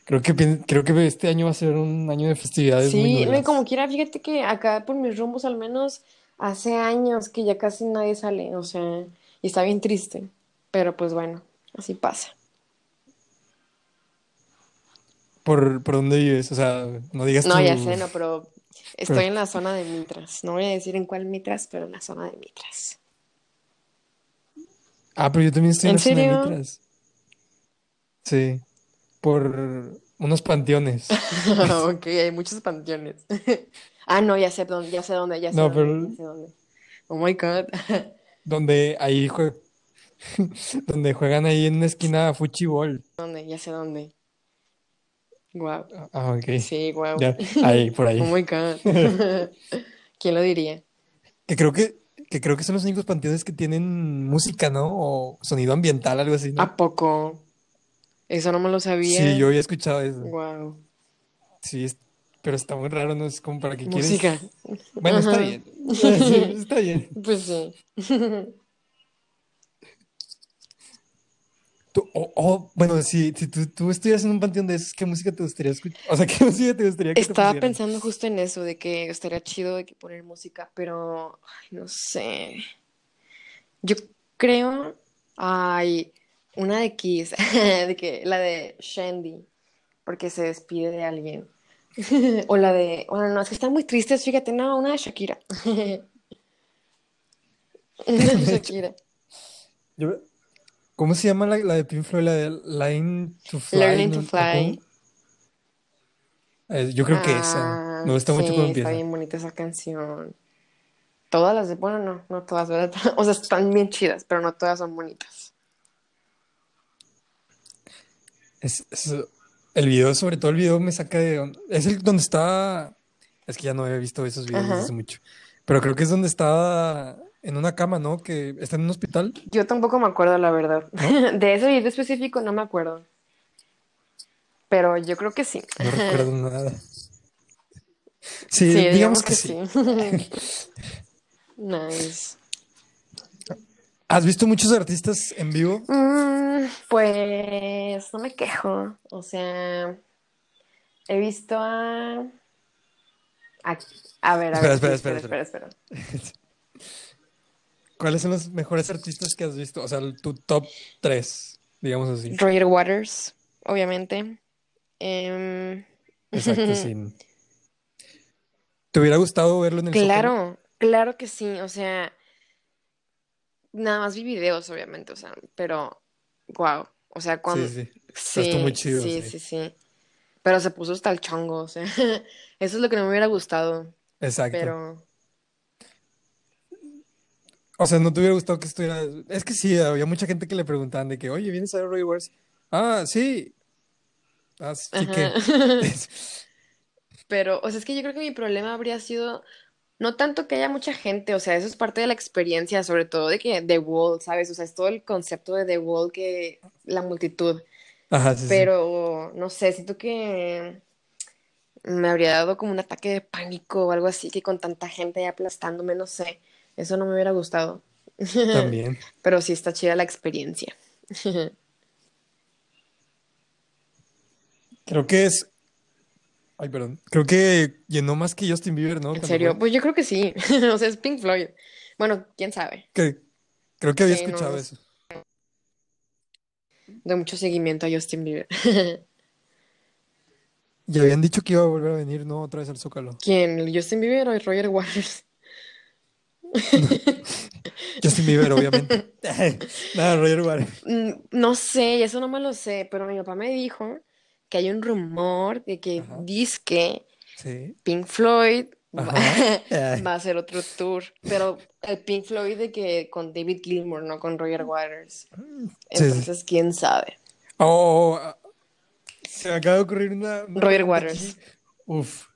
Creo que, creo que este año va a ser un año de festividades Sí, como quiera, fíjate que acá por mis rumbos al menos hace años que ya casi nadie sale, o sea, y está bien triste, pero pues bueno, así pasa. ¿Por, por dónde vives? O sea, no digas No, ya sé, no, pero- estoy en la zona de Mitras. No voy a decir en cuál Mitras, pero en la zona de Mitras. Ah, pero yo también estoy en ¿En la zona de? Mitras. Sí, por unos panteones. <laughs> Ok, hay muchos panteones. <laughs> Ah, no, ya sé dónde, ya sé dónde, ya sé No, dónde, pero ya sé dónde. Oh my God. <laughs> donde ahí jue- donde juegan ahí en una esquina fuchibol. ¿Dónde? Ya sé dónde. Wow. Ah, ok. Sí, wow. Ya, ahí, por <laughs> Oh ahí. my God. <laughs> <laughs> ¿Quién lo diría? Que creo que, que creo que son los únicos panteones que tienen música, ¿no? O sonido ambiental, algo así, ¿no? ¿A poco? Eso no me lo Sí, sabía. yo había escuchado eso. Wow. Sí, es- pero está muy raro, ¿no? Es como para qué quieres. Música. Bueno, está bien. Sí, está bien. Pues sí. Tú- o- o, bueno, si, si tú, tú estuvieras en un panteón de esos, ¿qué música te gustaría escuchar? O sea, ¿qué <laughs> música te gustaría que Estaba pensando justo en eso, de que estaría chido de que poner música, pero ay, no sé. Yo creo, ay, una de Kiss, <laughs> de que la de Shandy, porque se despide de alguien. <laughs> O la de, bueno, no, es que están muy tristes, fíjate, no, una de Shakira. Una de Shakira. Yo- ¿Cómo se llama la, la de Pink Floyd? La de Line to Fly, Learning ¿no? to ¿O Fly. Eh, yo creo que esa. Ah, Me gusta mucho cómo está empieza. bien bonita esa canción. Todas las de, bueno, no, no todas, ¿verdad? <laughs> O sea, están bien chidas, pero no todas son bonitas. Es, es- el video, sobre todo el video, me saca de... Es el donde está... Es que ya no había visto esos videos desde Ajá. hace mucho. Pero creo que es donde está en una cama, ¿no? Que está en un hospital, Yo tampoco me acuerdo, la verdad. ¿no? <laughs> De ese video específico no me acuerdo. Pero yo creo que sí. No recuerdo <laughs> nada. Sí, Sí, digamos digamos que que sí. sí. <laughs> Nice. ¿Has visto muchos artistas en vivo? Mm, pues no me quejo. O sea, he visto a... A, a ver, a Espera, ver, espera, espera, espera, espera, espera. ¿Cuáles son los mejores artistas que has visto? O sea, tu top 3, digamos así. Roger Waters, obviamente. Em, Exacto, <laughs> sí. ¿Te hubiera gustado verlo en el Zócalo? Claro, claro que sí. O sea, nada más vi videos, obviamente, o sea, pero wow. O sea, cuando Sí, sí. Pero estuvo muy sí, chido, sí, sí. sí, sí. Pero se puso hasta el chongo, o sea, <laughs> eso es lo que no me hubiera gustado, Exacto. pero O sea, no te hubiera gustado que estuviera. Es que sí, había mucha gente que le preguntaban de que, oye, ¿vienes a Roy Wars? Ah, sí. Ah, sí, ¿qué? ajá. <laughs> Pero, o sea, es que yo creo que mi problema habría sido no tanto que haya mucha gente, o sea, eso es parte de la experiencia, sobre todo de que The Wall, ¿sabes? O sea, es todo el concepto de The Wall que la multitud. Ajá, sí, sí. Pero, no sé, siento que me habría dado como un ataque de pánico o algo así, que con tanta gente aplastándome, no sé. Eso no me hubiera gustado. También. <laughs> Pero sí está chida la experiencia. <laughs> Creo que es. Ay, perdón. Creo que llenó más que Justin Bieber, ¿no? ¿En serio? fue. Pues yo creo que sí. <laughs> O sea, es Pink Floyd. Bueno, quién sabe. Que, creo que había Sí, no, no escuchado eso. De mucho seguimiento a Justin Bieber. Y habían dicho que iba a volver a venir, ¿no? Otra vez al Zócalo. ¿Quién? ¿El ¿Justin Bieber o Roger Waters? <laughs> Justin Bieber, obviamente. <laughs> Nada, Roger Waters. Mm, No sé, eso no me lo sé, pero mi papá me dijo que hay un rumor de que Ajá. dizque Sí. Pink Floyd <laughs> va, a hacer otro tour, pero el Pink Floyd de que con David Gilmour, no con Roger Waters. Sí. Entonces, quién sabe. Oh, ah, se me acaba de ocurrir una, una Roger Waters. Uf,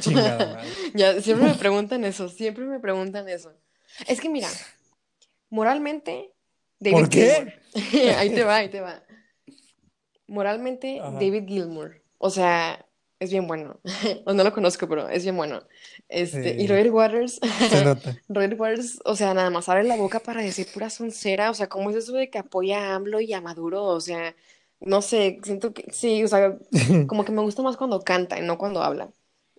chingada. <laughs> Ya, siempre me preguntan eso, siempre me preguntan eso. Es que mira, moralmente, David ¿Por qué? <laughs> Ahí te va, ahí te va. Moralmente, Ajá. David Gilmour. O sea, es bien bueno. <laughs> O no lo conozco, pero es bien bueno. Este, y Sí. Roger Waters, Se nota. Roger Waters, o sea, nada más abre la boca para decir pura soncera. O sea, ¿cómo es eso de que apoya a AMLO y a Maduro? O sea, no sé, siento que sí, o sea, como que me gusta más cuando canta y no cuando habla.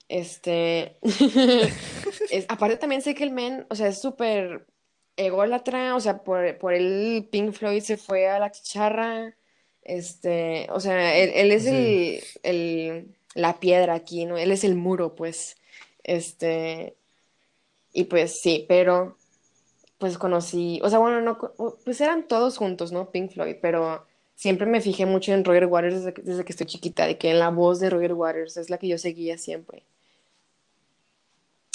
Este, <laughs> es, aparte también sé que el men, o sea, es súper ególatra, o sea, por, por él Pink Floyd se fue a la chicharra, este, o sea, él, él es Sí. el, el, la piedra aquí, ¿no? Él es el muro, pues, este, y pues sí, pero, pues conocí, o sea, bueno, no, pues eran todos juntos, ¿no? Pink Floyd, pero siempre me fijé mucho en Roger Waters desde, que- desde que estoy chiquita, de que la voz de Roger Waters es la que yo seguía siempre.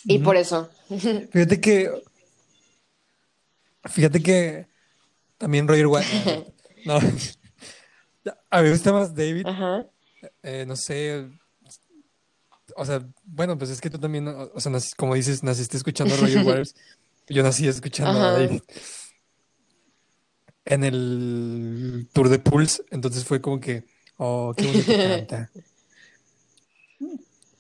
Y por eso. Fíjate que, fíjate que también Roger Waters. <laughs> No, a mí me gusta más David. Ajá. eh, no sé, o sea, bueno, pues es que tú también, o, sea, como dices, naciste escuchando a Roger <laughs> Waters. Yo nací escuchando a. David en el tour de Pulse, entonces fue como que, oh, qué bonito canta. <laughs>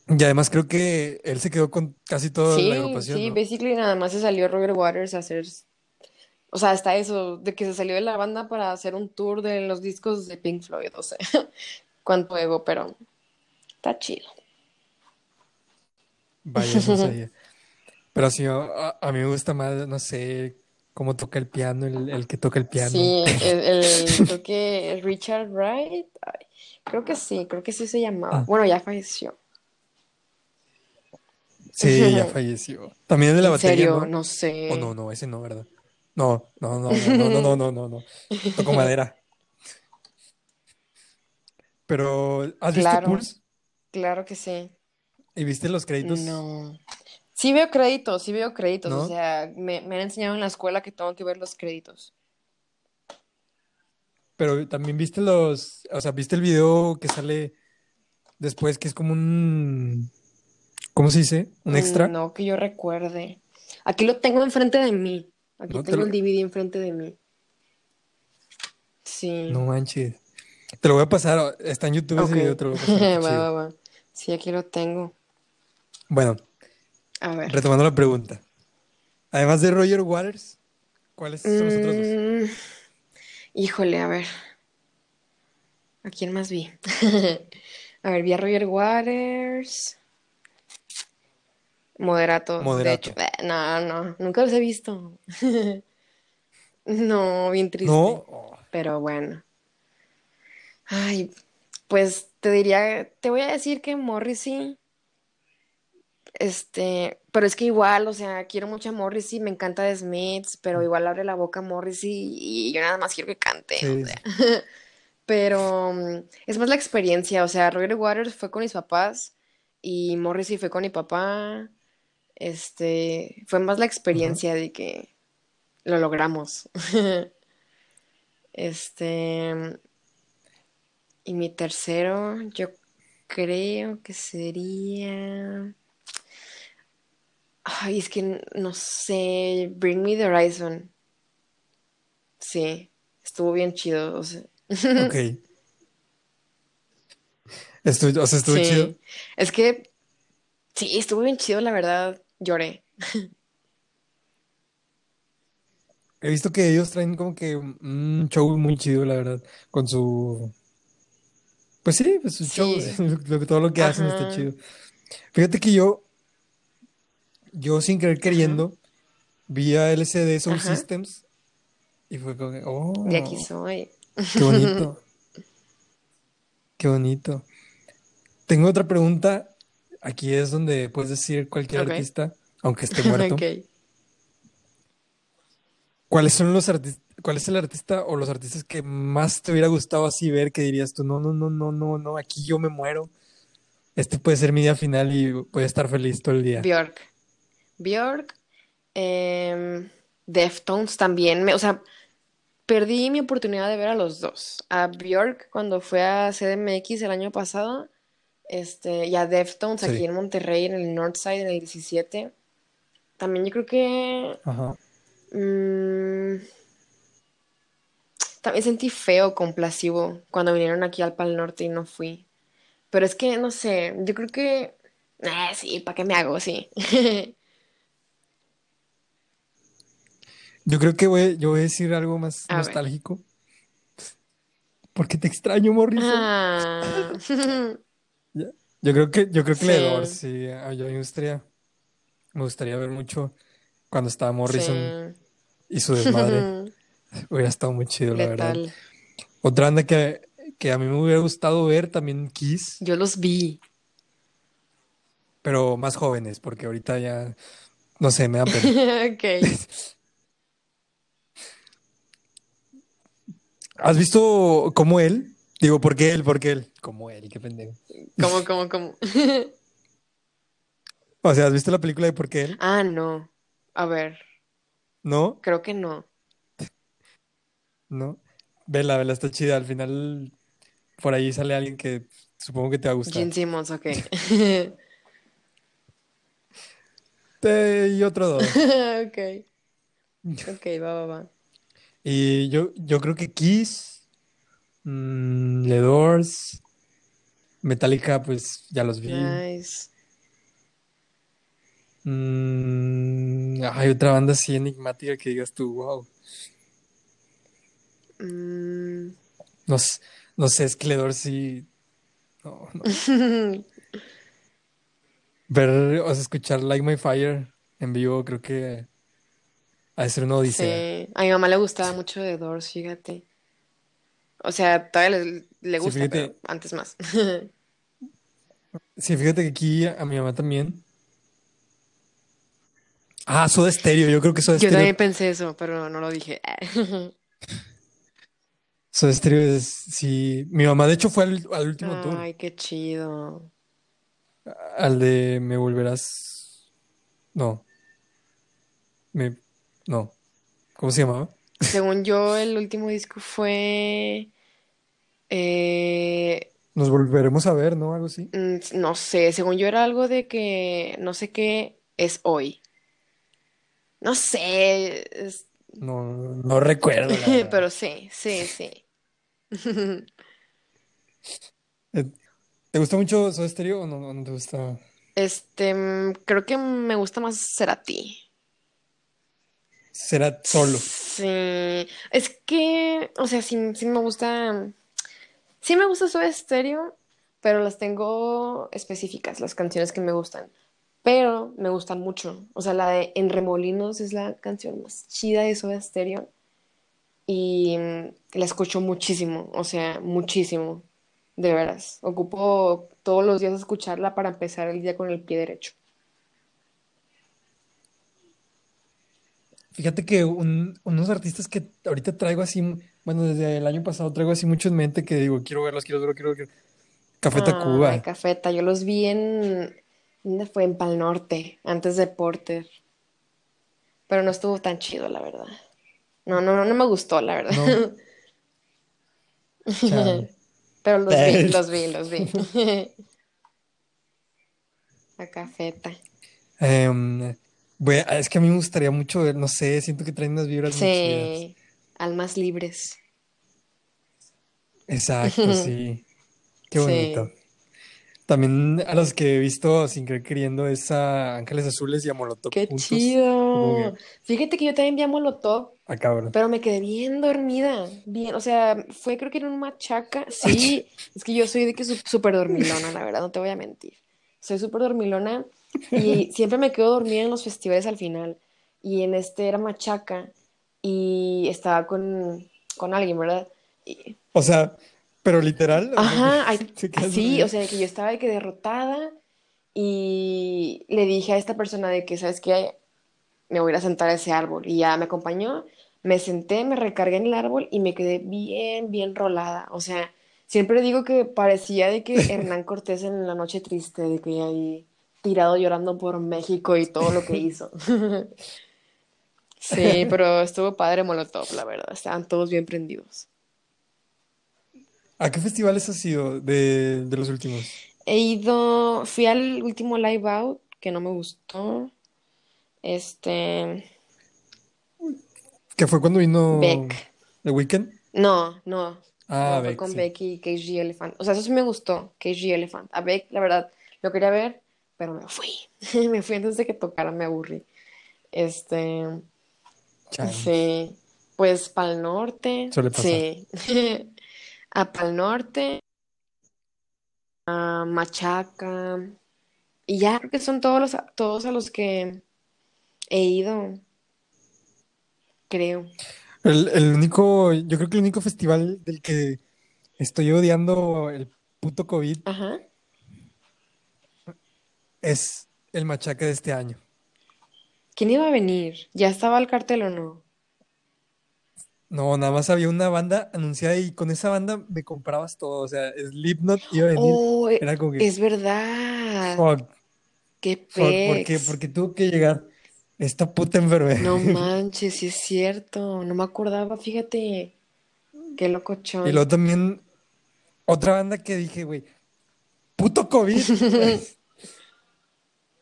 Y además creo que él se quedó con casi toda la Sí, agrupación, sí, ¿no? basically nada más se salió Roger Waters a hacer, o sea, hasta eso, de que se salió de la banda para hacer un tour de los discos de Pink Floyd, o sea, <laughs> cuánto ego, pero está chido. Vaya, no <laughs> sabía. Pero sí, a, a mí me gusta más, no sé, cómo toca el piano, el, el que toca el piano. Sí, <laughs> el, el- creo que Richard Wright, ay, creo que sí, creo que sí se llamaba. Ah. Bueno, ya falleció. Sí, ya <laughs> falleció. También de la ¿En batería, serio? ¿no? No sé. Oh, no, no, ese no, ¿verdad? No, no, no, no, no, no, no, no, no. Tocó madera. Pero, ¿has visto Claro. Pulse? Claro que sí. ¿Y viste los créditos? No. Sí veo créditos, sí veo créditos. O sea, me, me han enseñado en la escuela que tengo que ver los créditos. Pero también viste los, o sea, viste el video que sale después, que es como un, ¿cómo se dice? Un extra. Mm, No, que yo recuerde. Aquí lo tengo enfrente de mí. Aquí No te tengo lo- el DVD enfrente de mí. Sí. No manches. Te lo voy a pasar, está en YouTube ese video, te lo voy a pasar. está <laughs> Va, chido. va, va. Sí, aquí lo tengo. Bueno, A ver. retomando la pregunta. Además de Roger Waters, ¿cuáles son los otros dos? Mm, híjole, a ver. ¿A quién más vi? <laughs> A ver, vi a Roger Waters. Moderato. De hecho, eh, no, no, nunca los he visto. <laughs> No, bien triste. No, Pero bueno. Ay, pues te diría, te voy a decir que Morrissey, este, pero es que igual, o sea, quiero mucho a Morrissey, me encanta The Smiths, pero igual abre la boca Morrissey y yo nada más quiero que cante, sí, o sea. <laughs> Pero mm, es más la experiencia, o sea, Roger Waters fue con mis papás y Morrissey fue con mi papá. Este, fue más la experiencia de que lo logramos. <laughs> Este, y mi tercero, yo creo que sería... Ay, es que no sé, Bring Me the Horizon. Sí, estuvo bien chido, o sea. Ok. <laughs> Estuvo, o sea, estuvo chido. Es que sí, estuvo bien chido, la verdad, lloré. He visto que ellos traen como que un show muy chido, la verdad, con su... Pues sí, pues Sí, <laughs> lo- lo- todo lo que hacen está chido. Fíjate que yo, yo sin querer ajá, queriendo, vi a LCD Soul ajá, Systems y fue como, que, de aquí oh, soy. qué bonito, <laughs> qué bonito. Tengo otra pregunta. Aquí es donde puedes decir cualquier artista, aunque esté <laughs> muerto. ok. ¿Cuáles son los artistas, cuál es el artista o los artistas que más te hubiera gustado así ver que dirías tú, no, no, no, no, no, no, aquí yo me muero. Este puede ser mi día final y a estar feliz todo el día. Bjork. Bjork, em, Deftones también, me, o sea, perdí mi oportunidad de ver a los dos. A Bjork cuando fue a CDMX el año pasado, este, y a Deftones aquí en Monterrey, en el Northside, en el 17. También yo creo que ajá. mm, también sentí feo con Placebo cuando vinieron aquí al Pal Norte y no fui. Pero es que, no sé, yo creo que... Eh, sí, ¿para qué me hago? Sí. <laughs> Yo creo que voy, yo voy a decir algo más A ver. nostálgico. Porque te extraño, Morrison. Ah. <laughs> Yo creo que, yo creo que sí, The Doors, sí. A yo me gustaría, me gustaría ver mucho cuando estaba Morrison sí. y su desmadre. <laughs> Hubiera estado muy chido, la verdad. Otra banda que, que a mí me hubiera gustado ver también Kiss, Yo los vi. pero más jóvenes, porque ahorita ya, no sé, me da pena. <laughs> Ok. ¿Has visto cómo él? Digo, ¿por qué él? ¿Por qué él? Como él, qué pendejo. ¿Cómo, cómo, cómo? <laughs> O sea, ¿has visto la película de por qué él? Ah, no. A ver, ¿No? creo que no. ¿No? Vela, vela, está chida. Al final, por ahí sale alguien que supongo que te va a gustar. Gene Simmons, ok. <laughs> <laughs> Te- y otro dos. Ok, ok, va, va, va. Y yo, yo creo que Kiss, mm, The Doors, Metallica, pues ya los vi. Nice. Mm, hay otra banda así enigmática que digas tú, wow. Mm. No, no sé, es que The Doors sí. No, no. <laughs> Ver, o sea, escuchar Like My Fire en vivo, creo que ha de ser una odisea. Sí, a mi mamá le gustaba mucho The Doors, fíjate. O sea, todavía le, le Sí, gusta, pero antes más. <laughs> sí, fíjate que aquí a, mi mamá también. Ah, Soda Stereo, yo creo que Soda Yo Stereo, también pensé eso, pero no lo dije. <laughs> Soda Stereo es, sí. Mi mamá, de hecho, fue al, al último tour, Ay, qué chido. al de Me Volverás. No, me, no, ¿cómo se llamaba? Según yo, <laughs> el último disco fue... eh, Nos volveremos a ver, ¿no? Algo así. mm, no sé, según yo era algo de que no sé qué es hoy. No sé, es- No, no recuerdo, <laughs> pero sí, sí, sí. <laughs> Eh, ¿Te gusta mucho Soda Stereo o no, te gusta? Este, mm, creo que me gusta más Cerati. Será solo. Sí, es que, o sea, sí, sí me gusta, sí me gusta Soda Stereo, pero las tengo específicas, las canciones que me gustan, pero me gustan mucho. O sea, la de En Remolinos es la canción más chida de Soda Stereo y mm, la escucho muchísimo, o sea, muchísimo, de veras. Ocupo todos los días escucharla para empezar el día con el pie derecho. Fíjate que un- unos artistas que ahorita traigo así, bueno, desde el año pasado traigo así mucho en mente que digo, quiero verlos, quiero verlos, quiero verlos. Café Ay, Tacuba. Cafeta, yo los vi en, ¿dónde fue? En Pal Norte, antes de Porter, pero no estuvo tan chido, la verdad. No, no, no, no me gustó, la verdad. No. <laughs> Pero <laughs> los vi, los vi, los <laughs> vi. A cafeta. Em, es que a mí me gustaría mucho ver, no sé, siento que traen unas vibras muy chidas. Almas libres. Exacto, <laughs> sí. Qué Sí. bonito. También a los que he visto sin querer queriendo es a Ángeles Azules y a Molotov ¡Qué juntos. Chido! que, Fíjate que yo también vi a Molotov, ah, cabrón. pero me quedé bien dormida. Bien, o sea, fue creo que en un machaca. Sí, <laughs> es que yo soy de que súper dormilona, la verdad, no te voy a mentir. Soy súper dormilona y <laughs> siempre me quedo dormida en los festivales al final. Y en este era machaca y estaba con, con alguien, ¿verdad? Y- O sea, pero literal, Ajá, ay, dormida. o sea, <laughs> que yo estaba de que derrotada y le dije a esta persona de que, ¿sabes qué? Me voy a sentar a ese árbol y ya me acompañó, me senté, me recargué en el árbol y me quedé bien, bien rolada, o sea, siempre digo que parecía de que <laughs> Hernán Cortés en La Noche Triste, de que ahí tirado llorando por México y todo lo que <laughs> hizo. Sí, <laughs> pero estuvo padre Molotov, la verdad, estaban todos bien prendidos. ¿A qué festivales has ido de, de los últimos? He ido, fui al último Live Out, que no me gustó. Este, ¿Que fue cuando vino Beck. The Weeknd? No, no, Ah, no, fue Beck, con sí. Becky y KG Elephant. O sea, eso sí me gustó, KG Elephant. A Beck, la verdad, lo quería ver, pero me fui. <laughs> Me fui antes de que tocaran, me aburrí. Este, Sí, pues Pal Norte, Suele pasar. sí. <laughs> A Pal Norte, a Machaca, y ya creo que son todos los, todos a los que he ido, creo. El, el único, yo creo que el único festival del que estoy odiando el puto COVID Ajá. es el machaca de este año. ¿Quién iba a venir? ¿Ya estaba el cartel o no? No, nada más había una banda anunciada y con esa banda me comprabas todo. O sea, Slipknot iba a venir. Oh, e- Era como que, es verdad. fuck, Qué fuck, ¿por qué? Porque tuvo que llegar esta puta enfermedad. No <laughs> manches, sí es cierto. No me acordaba, fíjate. Qué Y locochón. luego también otra banda que dije, güey, puto COVID. <laughs>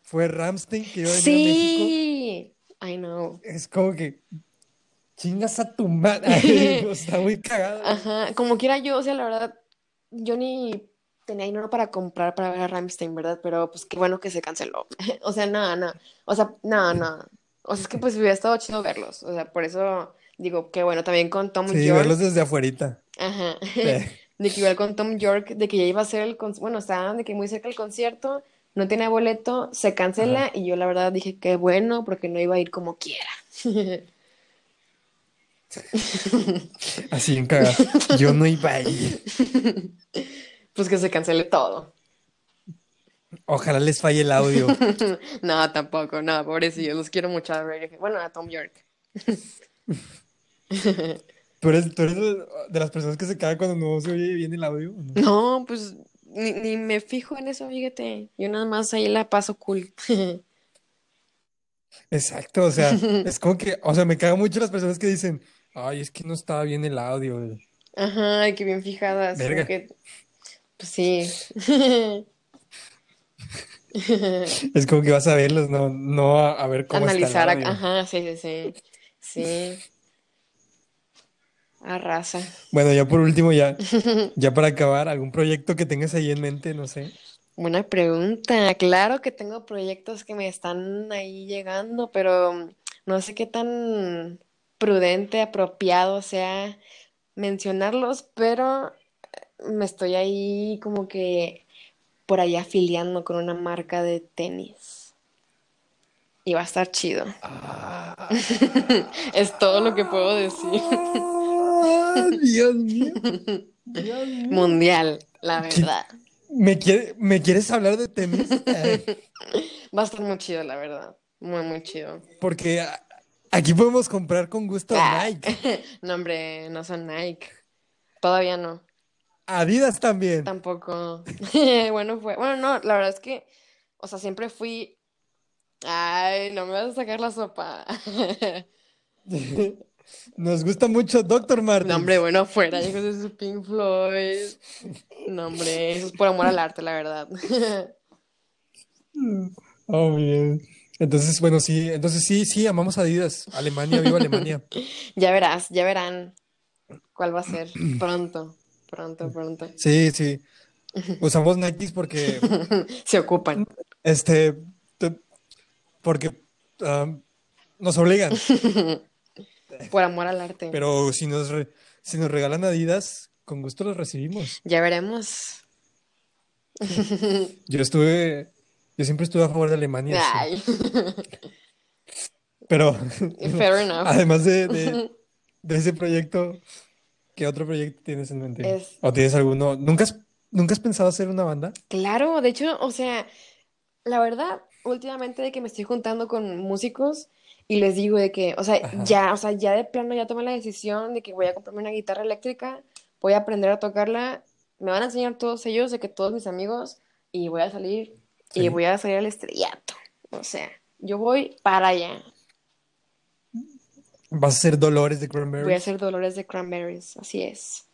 Fue Rammstein que iba a venir a México. Sí, I know. Es como que chingas a tu madre. <laughs> Ay, Está muy cagado. Ajá, como quiera yo, o sea, la verdad, yo ni tenía dinero para comprar para ver a Rammstein, ¿verdad? Pero pues qué bueno que se canceló. <laughs> O sea, nada, nada. O sea, nada, nada. O sea, es que pues hubiera estado chido verlos. O sea, por eso digo, qué bueno, también con Tom Sí, York. verlos desde afuerita. Ajá. <laughs> De que igual con Tom York, de que ya iba a ser el concierto, bueno, estaban de que muy cerca el concierto, no tenía boleto, se cancela y yo la verdad dije qué bueno porque no iba a ir como quiera. <laughs> Así en cagado. Yo no iba a ir. <laughs> Pues que se cancele todo. Ojalá les falle el audio. <laughs> No, tampoco, no, pobrecillos, los quiero mucho a. Bueno, a Tom York. ¿Tú eres, tú eres de las personas que se cagan cuando no se oye bien el audio? No, pues ni, ni me fijo en eso, fíjate. Yo nada más ahí la paso cool. <laughs> Exacto, o sea, <laughs> es como que, o sea, me cagan mucho las personas que dicen, ay, es que no estaba bien el audio. güey". Ajá, ay, qué bien fijadas. Verga. que, pues sí. <laughs> Es como que vas a verlos, no, no a, a ver cómo está el Analizar, audio. ac- ajá, sí, sí, sí. Sí. Arrasa. Bueno, ya por último, ya, <laughs> ya para acabar, algún proyecto que tengas ahí en mente, no sé. Buena pregunta. Claro que tengo proyectos que me están ahí llegando, pero mm, no sé qué tan prudente, apropiado sea mencionarlos, pero eh, me estoy ahí como que por ahí afiliando con una marca de tenis. Y va a estar chido. <laughs> Es todo lo que puedo decir. Ah, Dios mío. Dios <laughs> mío. Mundial, la verdad. ¿Me quiere- me quieres hablar de tenis? <laughs> Ay, Va a estar muy chido, la verdad. Muy, muy chido. porque aquí podemos comprar con gusto Ah. Nike. <laughs> No, hombre, no son Nike. Todavía no. Adidas también. Tampoco. Bueno, fue. Bueno, no, la verdad es que, o sea, siempre fui. Ay, no me vas a sacar la sopa. Nos gusta mucho Dr. Martens. No, hombre, bueno, fuera, hijos de su Pink Floyd. No, hombre, eso es por amor al arte, la verdad. <laughs> Oh, bien. Entonces, bueno, sí, entonces sí, sí, amamos a Adidas. Alemania, viva Alemania. <laughs> Ya verás, ya verán cuál va a ser pronto, pronto, pronto. Sí, sí. Usamos Nikes porque, <laughs> Se ocupan. este, te- porque ah, nos obligan. Por amor al arte. Pero si nos, re- si nos regalan Adidas, con gusto los recibimos. Ya veremos. Yo estuve, yo siempre estuve a favor de Alemania, sí. Ay, Pero fair enough. además de, de, de ese proyecto, ¿qué otro proyecto tienes en mente? Es, ¿O tienes alguno? ¿Nunca has, nunca has pensado hacer una banda? claro, de hecho, o sea, la verdad, últimamente de que me estoy juntando con músicos y les digo de que, o sea, Ajá. ya, o sea, ya de plano ya tomé la decisión de que voy a comprarme una guitarra eléctrica, voy a aprender a tocarla, me van a enseñar todos ellos, de que todos mis amigos, y voy a salir, y voy a salir al estrellato. O sea, yo voy para allá. ¿Vas a hacer Dolores de Voy a Cranberries? hacer Dolores de Cranberries, así es.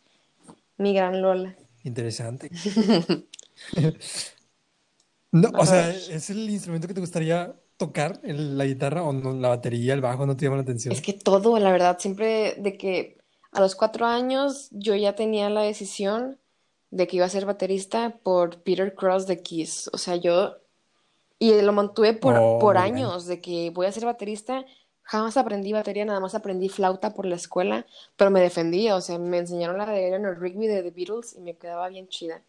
Mi gran Lola. Interesante. <laughs> <laughs> No, o sea. ¿es el instrumento que te gustaría tocar? ¿El- la guitarra o no? ¿La batería, el bajo no te llama la Es atención? que todo, la verdad, siempre de que a los cuatro años yo ya tenía la decisión de que iba a ser baterista por Peter Cross de Kiss. O sea, yo, y lo mantuve por, Oh, por años, de que voy a ser baterista. Jamás aprendí batería, nada más aprendí flauta por la escuela, pero me defendía, o sea, me enseñaron la de Eleanor Rigby de The Beatles y me quedaba bien chida.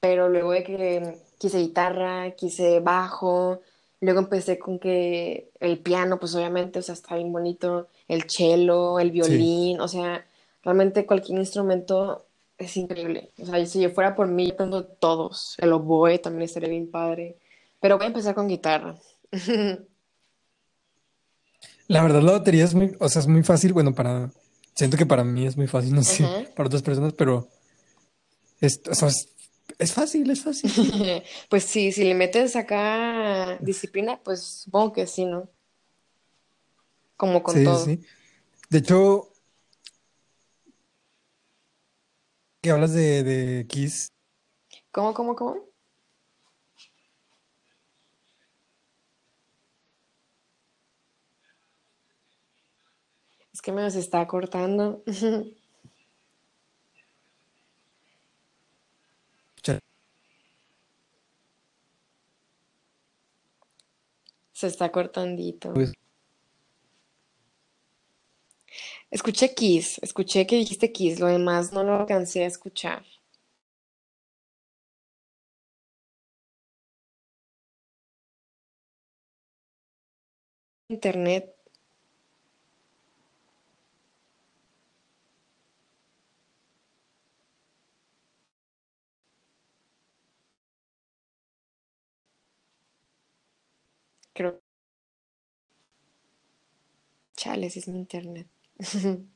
Pero luego de que quise guitarra, quise bajo, luego empecé con que el piano, pues obviamente, o sea, está bien bonito, el cello, el Sí. violín, o sea, realmente cualquier instrumento es increíble. O sea, si yo fuera por mí, yo aprendo todos. El oboe también estaría bien padre. Pero voy a empezar con guitarra. <laughs> La verdad, la batería es muy, o sea, es muy fácil. Bueno, para, siento que para mí es muy fácil, no sé, para otras personas, pero es, o sea, es, es fácil, es fácil. <laughs> Pues sí, si le metes acá disciplina, pues supongo que sí, ¿no? Como con Sí, todo. sí. De hecho, que hablas de, de Kiss, ¿Cómo, cómo, cómo? Es que me se está cortando. <laughs> Se está cortandito. pues, Escuché Kiss, escuché que dijiste Kiss, lo demás no lo alcancé a escuchar. Internet, creo. Chale, si es mi internet. <laughs>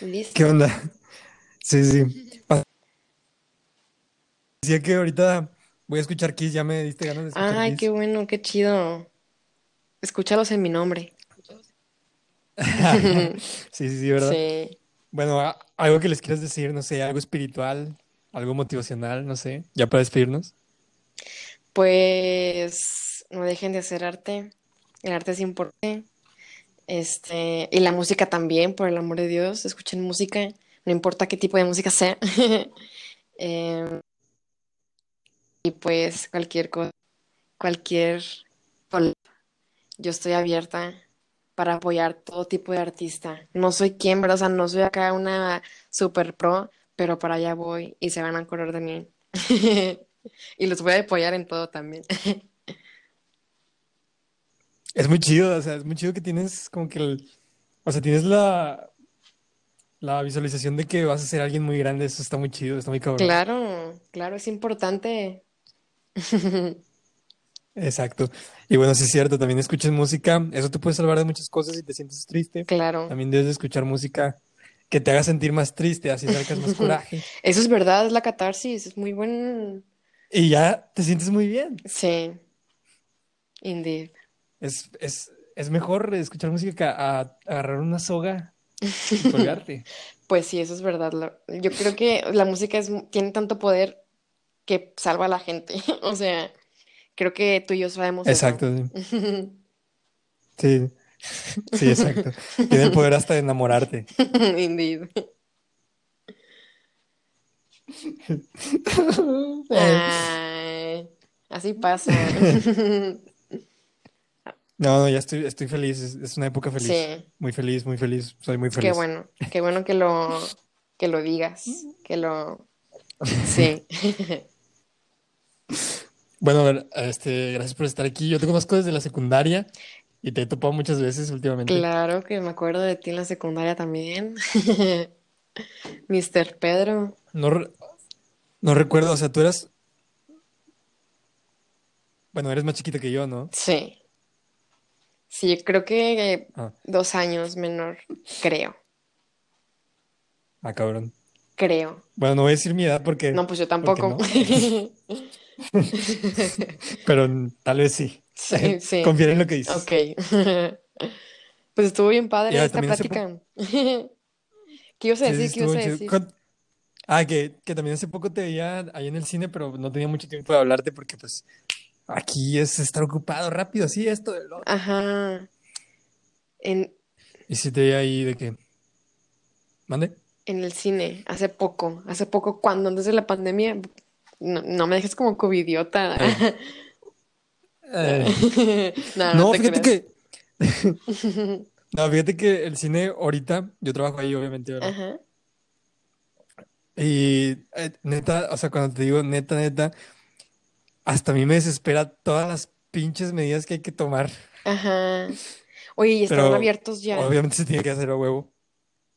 ¿qué ¿Listo? onda? Sí, sí. Decía que ahorita voy a escuchar Kiss, ya me diste ganas de escuchar Ay, qué bueno, qué chido. Escúchalos en mi nombre. <laughs> Sí, sí, sí, ¿verdad? Sí. Bueno, algo que les quieras decir, no sé, algo espiritual, algo motivacional, no sé, ya para despedirnos. Pues no dejen de hacer arte. El arte es importante. Este, y la música también, por el amor de Dios. Escuchen música, no importa qué tipo de música sea. <laughs> Em, y pues cualquier cosa, cualquier yo estoy abierta para apoyar todo tipo de artista. No soy quien, ¿verdad? O sea, no soy acá una super pro, pero para allá voy y se van a acordar de mí. <laughs> Y los voy a apoyar en todo también. <laughs> Es muy chido, o sea, es muy chido que tienes como que el, o sea, tienes la, la visualización de que vas a ser alguien muy grande, eso está muy chido, está muy cabrón. Claro, claro, es importante. <laughs> Exacto. Y bueno, sí es cierto, también escuchas música, eso te puede salvar de muchas cosas si te sientes triste. Claro. También debes de escuchar música que te haga sentir más triste, así sacas más <laughs> coraje. Eso es verdad, es la catarsis, es muy buen. Y ya te sientes muy bien. Sí, indeed. Es, es, es mejor escuchar música que a, a agarrar una soga y <laughs> colgarte. Pues sí, eso es verdad. Yo creo que la música es, tiene tanto poder que salva a la gente. <laughs> O sea, creo que tú y yo sabemos eso. Exacto, sí. <laughs> Sí, sí, exacto. Tiene el poder hasta de enamorarte. Indeed. Ay, así pasa. No, no, ya estoy, estoy feliz. Es, es una época feliz. Sí, Muy feliz, muy feliz. Soy muy qué feliz. bueno, qué bueno que lo, que lo digas, que lo, sí. <laughs> Bueno, a ver, este, gracias por estar aquí. Yo te conozco desde la secundaria y te he topado muchas veces últimamente. Claro que me acuerdo de ti en la secundaria también. <laughs> Mr. Pedro. No, re- no recuerdo, o sea, tú eras, bueno, eres más chiquita que yo, ¿no? Sí. Sí, creo que Ah, dos años menor, creo, ah, cabrón. creo. Bueno, no voy a decir mi edad porque, No, pues yo tampoco. no, <laughs> pero tal vez sí. Sí, sí. Confiar en lo que dices. Ok. <laughs> Pues estuvo bien padre Ya, esta hace plática. <laughs> ¿Qué ibas a sí, decir? ¿Qué ibas a decir? Con- Ah, que, que también hace poco te veía ahí en el cine, pero no tenía mucho tiempo de hablarte porque pues aquí es estar ocupado rápido, así esto del otro. Ajá. En, Y si te veía ahí de que, ¿mande? en el cine, hace poco, hace poco, cuando antes de la pandemia, no, no me dejes como covidiota. Eh, <laughs> eh, No, no no, te fíjate que, <laughs> no, fíjate que el cine ahorita, yo trabajo ahí obviamente, ¿verdad? Ajá. Y eh, neta, o sea, cuando te digo neta, neta, hasta a mí me desespera todas las pinches medidas que hay que tomar, Ajá. Oye, ¿y pero abiertos ya? obviamente se tiene que hacer a huevo.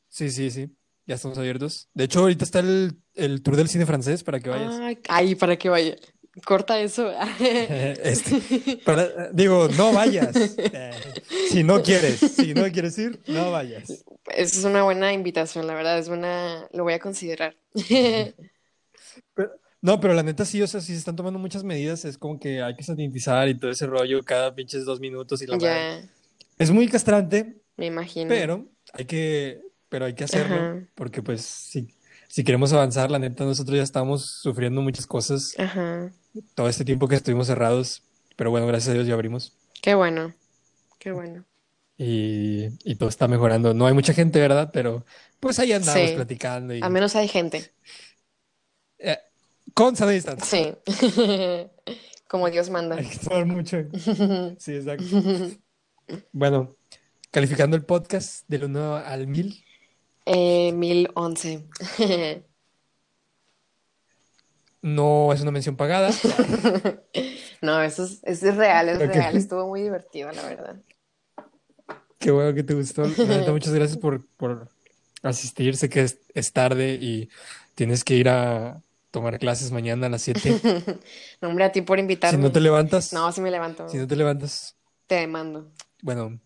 Sí, sí, sí, ya estamos abiertos. De hecho, ahorita está el, el tour del cine francés para que vayas. Ay, ay, para que vaya. Corta eso. <laughs> Este, <laughs> para- digo, no vayas. Eh, si no quieres, si no quieres ir, no vayas. Esa es una buena invitación, la verdad, es buena, lo voy a considerar. No, pero la neta sí, o sea, si se están tomando muchas medidas, es como que hay que sanitizar y todo ese rollo cada pinches dos minutos y la madre. Ya, Es muy castrante, me imagino. pero hay que, pero hay que hacerlo, Ajá. porque pues si, si queremos avanzar, la neta nosotros ya estamos sufriendo muchas cosas Ajá. todo este tiempo que estuvimos cerrados, pero bueno, gracias a Dios ya abrimos Qué bueno, qué bueno. y, y todo está mejorando. No hay mucha gente, ¿verdad? Pero pues ahí andamos Sí, platicando y al menos hay gente. eh, con sana distancia. Sí, <laughs> como Dios manda. Hay que tomar mucho. <laughs> Sí, exacto. Bueno, calificando el podcast del 1 al 1000, Eh, 1011. <laughs> no es una mención pagada. No, eso es, eso es real, es real. Estuvo muy divertido, la verdad. Qué bueno que te gustó. Muchas gracias por, por asistir. Sé que es, es tarde y tienes que ir a tomar clases mañana a las 7. <laughs> No, hombre, a ti por Si invitarme. no te levantas, No, sí me levanto. si no te levantas, Te demando. bueno,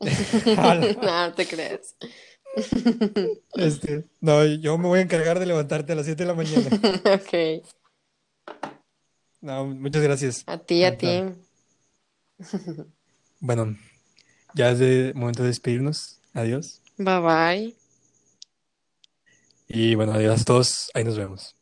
<laughs> No, no te creas. este, no, yo me voy a encargar de levantarte a las 7 de la mañana. <laughs> Ok. No, muchas gracias. A ti, a ti. Bueno, ya es de momento de despedirnos. Adiós. Bye bye. Y bueno, adiós a todos. Ahí nos vemos.